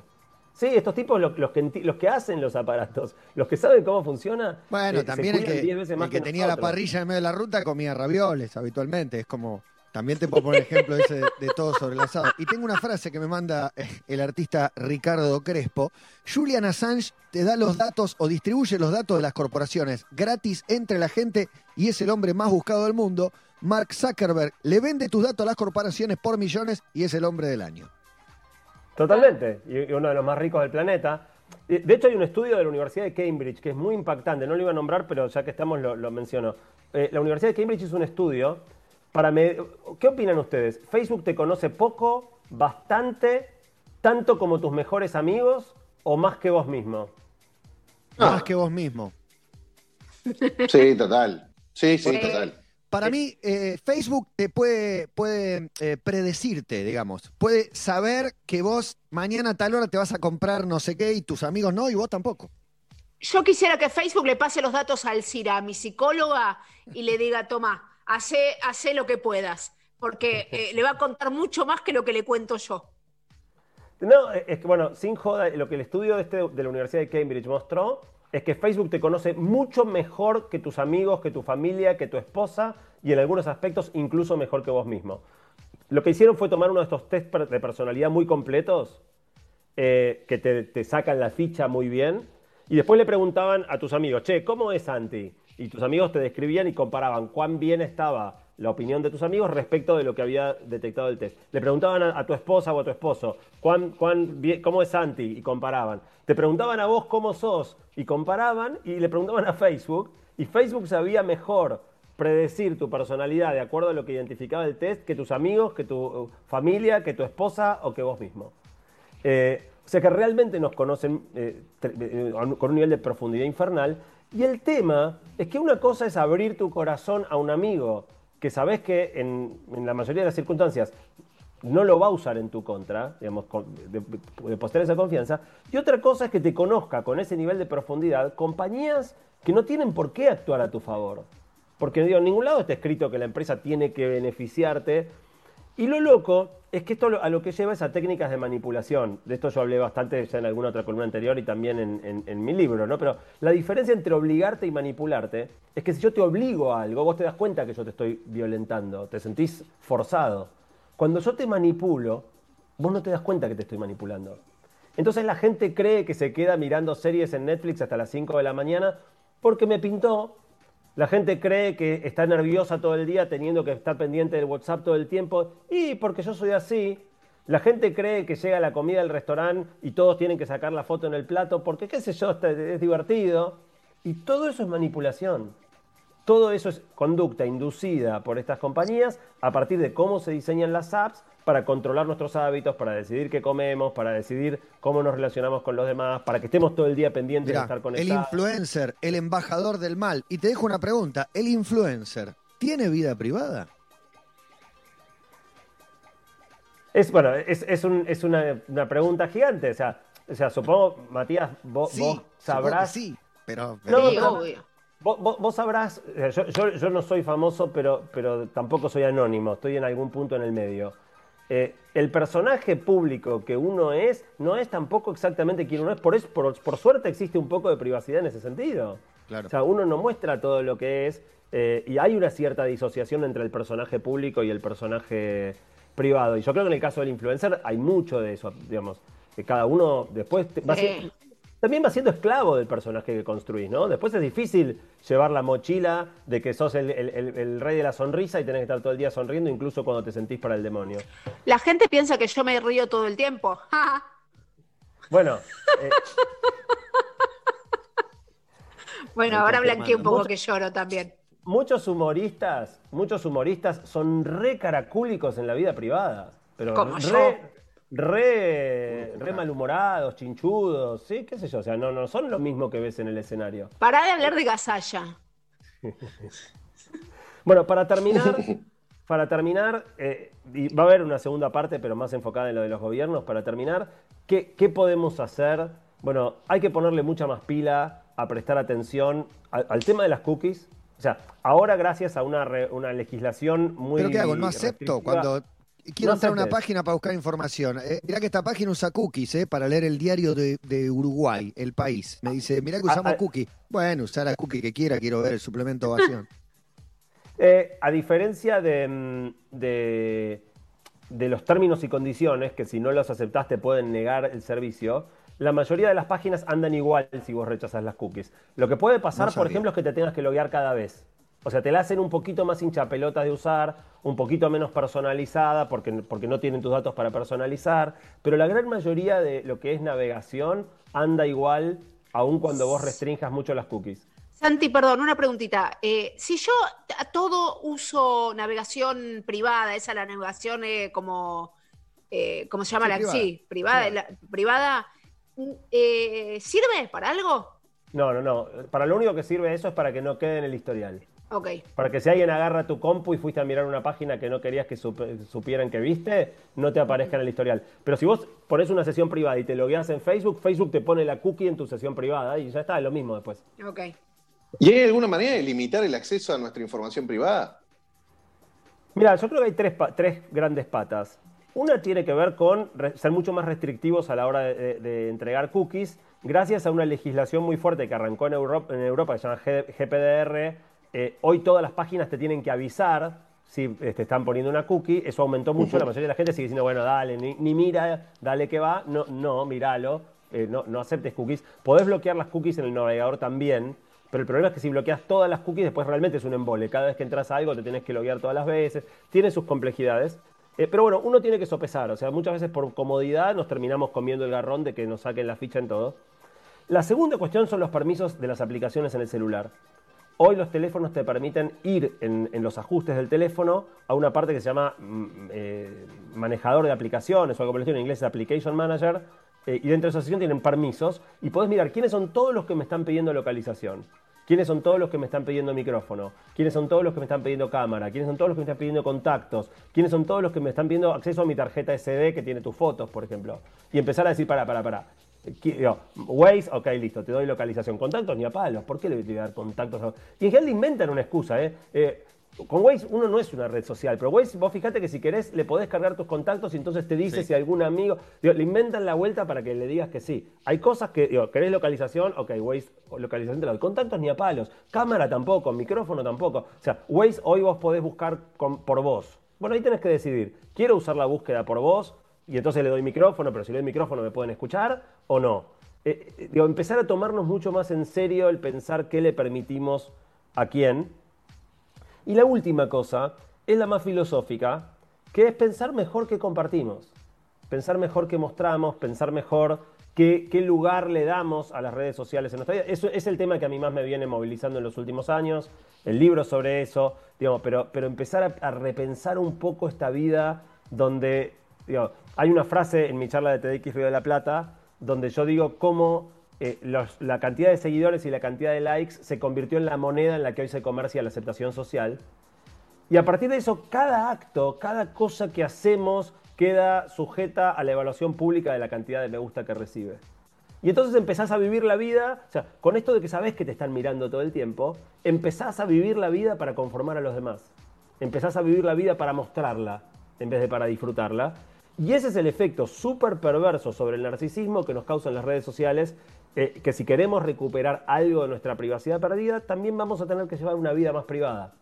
Sí, estos tipos, los, que, los que hacen los aparatos, los que saben cómo funciona. Bueno, también el que, que, tenía la parrilla en medio de la ruta comía ravioles habitualmente. Es como también te puedo poner ejemplo ese de, todo sobre el asado. Y tengo una frase que me manda eh, el artista Ricardo Crespo. Julian Assange te da los datos o distribuye los datos de las corporaciones gratis entre la gente y es el hombre más buscado del mundo. Mark Zuckerberg le vende tus datos a las corporaciones por millones y es el hombre del año. Totalmente, y uno de los más ricos del planeta. Eh, De hecho, hay un estudio de la Universidad de Cambridge que es muy impactante. No lo iba a nombrar, pero ya que estamos lo, menciono. Eh, la Universidad de Cambridge hizo un estudio para... me- ¿Qué opinan ustedes? ¿Facebook te conoce poco, bastante, tanto como tus mejores amigos o más que vos mismo? Más que vos mismo. Sí, total. Sí, sí, Sí. total. Para mí, eh, Facebook te puede, puede eh, predecirte, digamos. Puede saber que vos mañana a tal hora te vas a comprar no sé qué y tus amigos no y vos tampoco. Yo quisiera que Facebook le pase los datos al CIRA, a mi psicóloga, y le diga, toma, hace, hace lo que puedas, porque eh, le va a contar mucho más que lo que le cuento yo. No, es que bueno, sin joda, lo que el estudio este de la Universidad de Cambridge mostró es que Facebook te conoce mucho mejor que tus amigos, que tu familia, que tu esposa y en algunos aspectos incluso mejor que vos mismo. Lo que hicieron fue tomar uno de estos test de personalidad muy completos eh, que te, te sacan la ficha muy bien y después le preguntaban a tus amigos, che, ¿cómo es Santi? Y tus amigos te describían y comparaban cuán bien estaba la opinión de tus amigos respecto de lo que había detectado el test. Le preguntaban a, tu esposa o a tu esposo, ¿cuán, cuán bien- ¿cómo es Santi? Y comparaban. Te preguntaban a vos cómo sos y comparaban y le preguntaban a Facebook y Facebook sabía mejor predecir tu personalidad de acuerdo a lo que identificaba el test que tus amigos, que tu uh, familia, que tu esposa o que vos mismo. Eh, o sea que realmente nos conocen eh, eh, con un nivel de profundidad infernal. Y el tema es que una cosa es abrir tu corazón a un amigo que sabes que en, la mayoría de las circunstancias no lo va a usar en tu contra, digamos, de, de postear esa confianza. Y otra cosa es que te conozca con ese nivel de profundidad compañías que no tienen por qué actuar a tu favor. Porque en ningún lado está escrito que la empresa tiene que beneficiarte. Y lo loco es que esto a lo que lleva es a técnicas de manipulación. De esto yo hablé bastante ya en alguna otra columna anterior y también en, en- en mi libro, ¿no? Pero la diferencia entre obligarte y manipularte es que si yo te obligo a algo, vos te das cuenta que yo te estoy violentando, te sentís forzado. Cuando yo te manipulo, vos no te das cuenta que te estoy manipulando. Entonces la gente cree que se queda mirando series en Netflix hasta las 5 de la mañana porque me pintó. La gente cree que está nerviosa todo el día teniendo que estar pendiente del WhatsApp todo el tiempo y porque yo soy así. La gente cree que llega la comida al restaurante y todos tienen que sacar la foto en el plato porque, qué sé yo, es divertido. Y todo eso es manipulación. Todo eso es conducta inducida por estas compañías a partir de cómo se diseñan las apps para controlar nuestros hábitos, para decidir qué comemos, para decidir cómo nos relacionamos con los demás, para que estemos todo el día pendientes Mirá, de estar el conectados. influencer, el embajador del mal. Y te dejo una pregunta. ¿El influencer tiene vida privada? Es, bueno, es, es un- es una, una pregunta gigante. O sea, o sea supongo, Matías, vos, Sí, vos supongo que sabrás. sí, pero... No, pero- Sí, pero- obvio. Vos, vos- vos sabrás, sea, yo, yo- yo no soy famoso, pero, pero tampoco soy anónimo, estoy en algún punto en el medio. Eh, el personaje público que uno es no es tampoco exactamente quien uno es, por, es- por, por suerte existe un poco de privacidad en ese sentido. Claro. O sea, uno no muestra todo lo que es eh, y hay una cierta disociación entre el personaje público y el personaje privado. Y yo creo que en el caso del influencer hay mucho de eso, digamos, que cada uno después te- va Sí. También va siendo esclavo del personaje que construís, ¿no? Después es difícil llevar la mochila de que sos el, el- el- el rey de la sonrisa y tenés que estar todo el día sonriendo, incluso cuando te sentís para el demonio. La gente piensa que yo me río todo el tiempo. Bueno, eh, bueno, ahora blanqueé un poco que lloro también. muchos humoristas, muchos humoristas son re caracúlicos en la vida privada. Pero Como re, yo. Re, re malhumorados, chinchudos, ¿sí? ¿Qué sé yo? O sea, no, no son lo mismo que ves en el escenario. Pará de hablar de Gasalla. Bueno, para terminar, para terminar, eh, y va a haber una segunda parte, pero más enfocada en lo de los gobiernos. Para terminar, ¿qué, qué podemos hacer? Bueno, hay que ponerle mucha más pila a prestar atención al, al tema de las cookies. O sea, ahora gracias a una, re- una legislación muy... ¿Pero qué hago? No acepto cuando quiero No entrar a una página para buscar información. Eh, mirá que esta página usa cookies, eh, para leer el diario de, de Uruguay, el país. Me dice, mirá que Ah, usamos ah. cookies. Bueno, usar la cookie que quiera, quiero ver el suplemento ovación. Eh, a diferencia de, mm, de, de los términos y condiciones, que si no los aceptás te pueden negar el servicio, la mayoría de las páginas andan igual si vos rechazás las cookies. Lo que puede pasar, No por ejemplo, es que te tengas que loguear cada vez. O sea, te la hacen un poquito más hinchapelota de usar, un poquito menos personalizada, porque, porque no tienen tus datos para personalizar, pero la gran mayoría de lo que es navegación anda igual, aun cuando vos restringas mucho las cookies. Santi, perdón, una preguntita. Eh, si yo a todo uso navegación privada, esa la navegación eh, como, eh, ¿cómo se llama? Sí, la, privada. sí, privada, la- privada eh, ¿sirve para algo? No, no, no. Para lo único que sirve eso es para que no quede en el historial. Ok. Para que si alguien agarra tu compu y fuiste a mirar una página que no querías que sup- supieran que viste, no te aparezca en el historial. Pero si vos pones una sesión privada y te logueas en Facebook, Facebook te pone la cookie en tu sesión privada y ya está, es lo mismo después. Ok. ¿Y hay alguna manera de limitar el acceso a nuestra información privada? Mira, yo creo que hay tres, grandes patas. Una tiene que ver con ser mucho más restrictivos a la hora de, de- de entregar cookies, gracias a una legislación muy fuerte que arrancó en Europa, en Europa que se llama G- GPDR. Eh, hoy todas las páginas te tienen que avisar si te están poniendo una cookie. Eso aumentó mucho. La mayoría de la gente sigue diciendo, bueno, dale, ni, ni mira, dale que va. No, no, míralo. eh, no, no aceptes cookies. Podés bloquear las cookies en el navegador también. Pero el problema es que si bloqueas todas las cookies, después realmente es un embole. Cada vez que entras a algo te tienes que loguear todas las veces. Tiene sus complejidades. Eh, pero bueno, uno tiene que sopesar. O sea, muchas veces por comodidad nos terminamos comiendo el garrón de que nos saquen la ficha en todo. La segunda cuestión son los permisos de las aplicaciones en el celular. Hoy los teléfonos te permiten ir en, los ajustes del teléfono a una parte que se llama mm, eh, manejador de aplicaciones o algo por el estilo, en inglés Application Manager, eh, y dentro de esa sección tienen permisos y podés mirar quiénes son todos los que me están pidiendo localización, quiénes son todos los que me están pidiendo micrófono, quiénes son todos los que me están pidiendo cámara, quiénes son todos los que me están pidiendo contactos, quiénes son todos los que me están pidiendo acceso a mi tarjeta SD que tiene tus fotos, por ejemplo, y empezar a decir, para, para, para. Digo, Waze, ok, listo, te doy localización. Contactos ni a palos, ¿por qué le voy a dar contactos? a- Y en general inventan una excusa, ¿eh? Eh, con Waze uno no es una red social, pero Waze, vos fíjate que si querés le podés cargar tus contactos y entonces te dice Sí. si algún amigo. digo, le inventan la vuelta para que le digas que sí. Hay cosas que, digo, ¿querés localización? Ok, Waze, localización te la doy. Contactos ni a palos. Cámara tampoco, micrófono tampoco. O sea, Waze hoy vos podés buscar con- por vos. Bueno, ahí tenés que decidir. ¿Quiero usar la búsqueda por vos? Y entonces le doy micrófono, pero si le doy micrófono me pueden escuchar o no. Eh, eh, empezar a tomarnos mucho más en serio el pensar qué le permitimos a quién. Y la última cosa es la más filosófica, que es pensar mejor qué compartimos, pensar mejor qué mostramos, pensar mejor qué, qué lugar le damos a las redes sociales en nuestra vida. Eso es el tema que a mí más me viene movilizando en los últimos años, el libro sobre eso, digamos, pero, pero empezar a, a repensar un poco esta vida donde, digo, hay una frase en mi charla de TEDx Río de la Plata, donde yo digo cómo eh, los- la cantidad de seguidores y la cantidad de likes se convirtió en la moneda en la que hoy se comercia la aceptación social. Y a partir de eso, cada acto, cada cosa que hacemos queda sujeta a la evaluación pública de la cantidad de me gusta que recibe. Y entonces empezás a vivir la vida, o sea, con esto de que sabes que te están mirando todo el tiempo, empezás a vivir la vida para conformar a los demás. Empezás a vivir la vida para mostrarla en vez de para disfrutarla. Y ese es el efecto súper perverso sobre el narcisismo que nos causan las redes sociales, eh, que si queremos recuperar algo de nuestra privacidad perdida, también vamos a tener que llevar una vida más privada.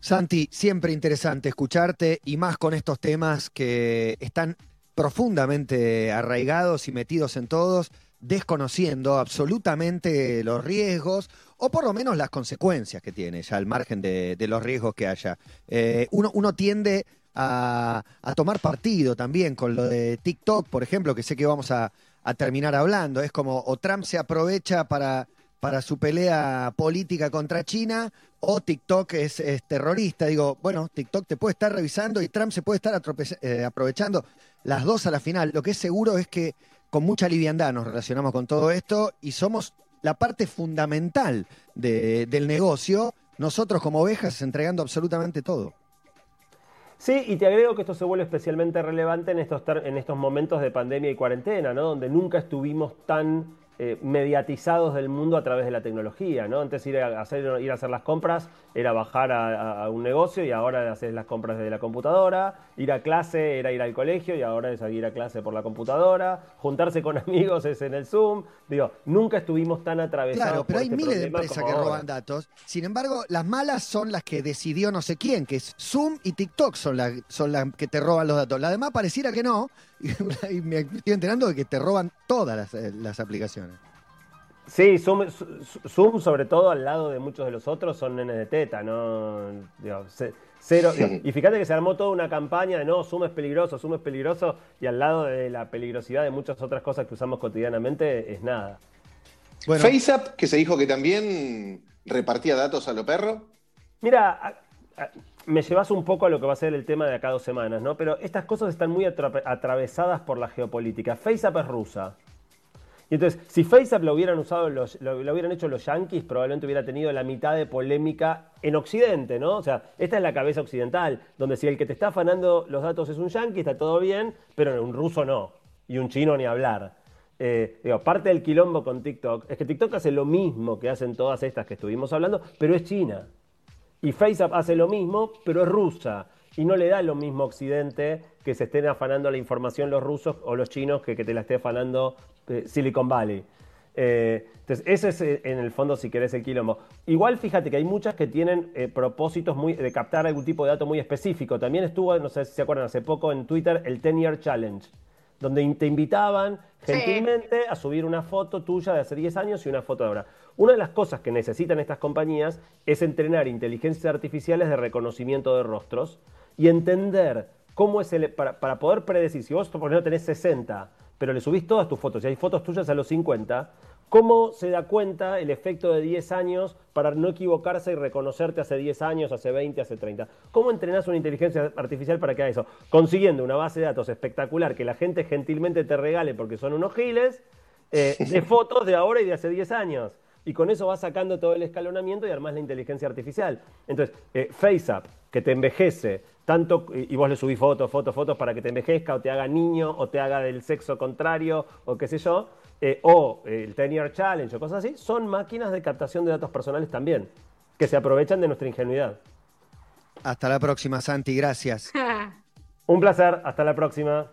Santi, siempre interesante escucharte y más con estos temas que están profundamente arraigados y metidos en todos, desconociendo absolutamente los riesgos o por lo menos las consecuencias que tiene, ya al margen de, los riesgos que haya. Eh, uno, uno tiende a, tomar partido también con lo de TikTok, por ejemplo, que sé que vamos a, terminar hablando. Es como o Trump se aprovecha para, para su pelea política contra China o TikTok es, terrorista. Digo, bueno, TikTok te puede estar revisando y Trump se puede estar eh, aprovechando las dos a la final. Lo que es seguro es que con mucha liviandad nos relacionamos con todo esto y somos la parte fundamental de- del negocio, nosotros como ovejas entregando absolutamente todo. Sí, y te agrego que esto se vuelve especialmente relevante en estos, en estos momentos de pandemia y cuarentena, ¿no? Donde nunca estuvimos tan eh, mediatizados del mundo a través de la tecnología, ¿no? Antes ir a hacer, ir a hacer las compras era bajar a, un negocio y ahora hacer las compras desde la computadora, ir a clase era ir al colegio y ahora es ir a clase por la computadora, juntarse con amigos es en el Zoom, digo, nunca estuvimos tan atravesados Claro, pero por hay este miles de empresas que ahora. roban datos. Sin embargo, las malas son las que decidió no sé quién, que es Zoom y TikTok son las son las que te roban los datos. Las demás pareciera que no, y me estoy enterando de que te roban todas las, eh, las aplicaciones. Sí, Zoom, Zoom, sobre todo al lado de muchos de los otros, son nenes de teta, ¿no? cero, y fíjate que se armó toda una campaña de no, Zoom es peligroso, Zoom es peligroso, y al lado de la peligrosidad de muchas otras cosas que usamos cotidianamente es nada. Bueno. FaceApp, que se dijo que también repartía datos a lo perro. Mira, me llevas un poco a lo que va a ser el tema de acá dos semanas, ¿no? Pero estas cosas están muy atravesadas por la geopolítica. FaceApp es rusa. Y entonces, si FaceApp lo hubieran usado, lo, hubieran hecho los yankees, probablemente hubiera tenido la mitad de polémica en Occidente, ¿no? O sea, esta es la cabeza occidental, donde si el que te está afanando los datos es un yankee, está todo bien, pero un ruso no, y un chino ni hablar. Eh, digo, parte del quilombo con TikTok es que TikTok hace lo mismo que hacen todas estas que estuvimos hablando, pero es China. Y FaceApp hace lo mismo, pero es rusa. Y no le da lo mismo a Occidente que se estén afanando la información los rusos o los chinos que, te la esté afanando eh, Silicon Valley. Eh, entonces, ese es eh, en el fondo, si querés, el quilombo. Igual fíjate que hay muchas que tienen propósitos muy, de captar algún tipo de dato muy específico. También estuvo, no sé si se acuerdan, hace poco en Twitter el 10 Year Challenge, donde te invitaban gentilmente a subir una foto tuya de hace 10 años y una foto de ahora. Una de las cosas que necesitan estas compañías es entrenar inteligencias artificiales de reconocimiento de rostros y entender cómo es el. Para, poder predecir, si vos, por ejemplo, tenés 60, pero le subís todas tus fotos y hay fotos tuyas a los 50, ¿cómo se da cuenta el efecto de 10 años para no equivocarse y reconocerte hace 10 años, hace 20, hace 30? ¿Cómo entrenás una inteligencia artificial para que haga eso? Consiguiendo una base de datos espectacular que la gente gentilmente te regale porque son unos giles, eh, de fotos de ahora y de hace 10 años y con eso vas sacando todo el escalonamiento y armás la inteligencia artificial. Entonces, eh, FaceApp, que te envejece, tanto, y vos le subís fotos, fotos, fotos para que te envejezca o te haga niño o te haga del sexo contrario o qué sé yo, eh, o el Ten Year Challenge o cosas así, son máquinas de captación de datos personales también, que se aprovechan de nuestra ingenuidad. Hasta la próxima, Santi, gracias. Un placer, hasta la próxima.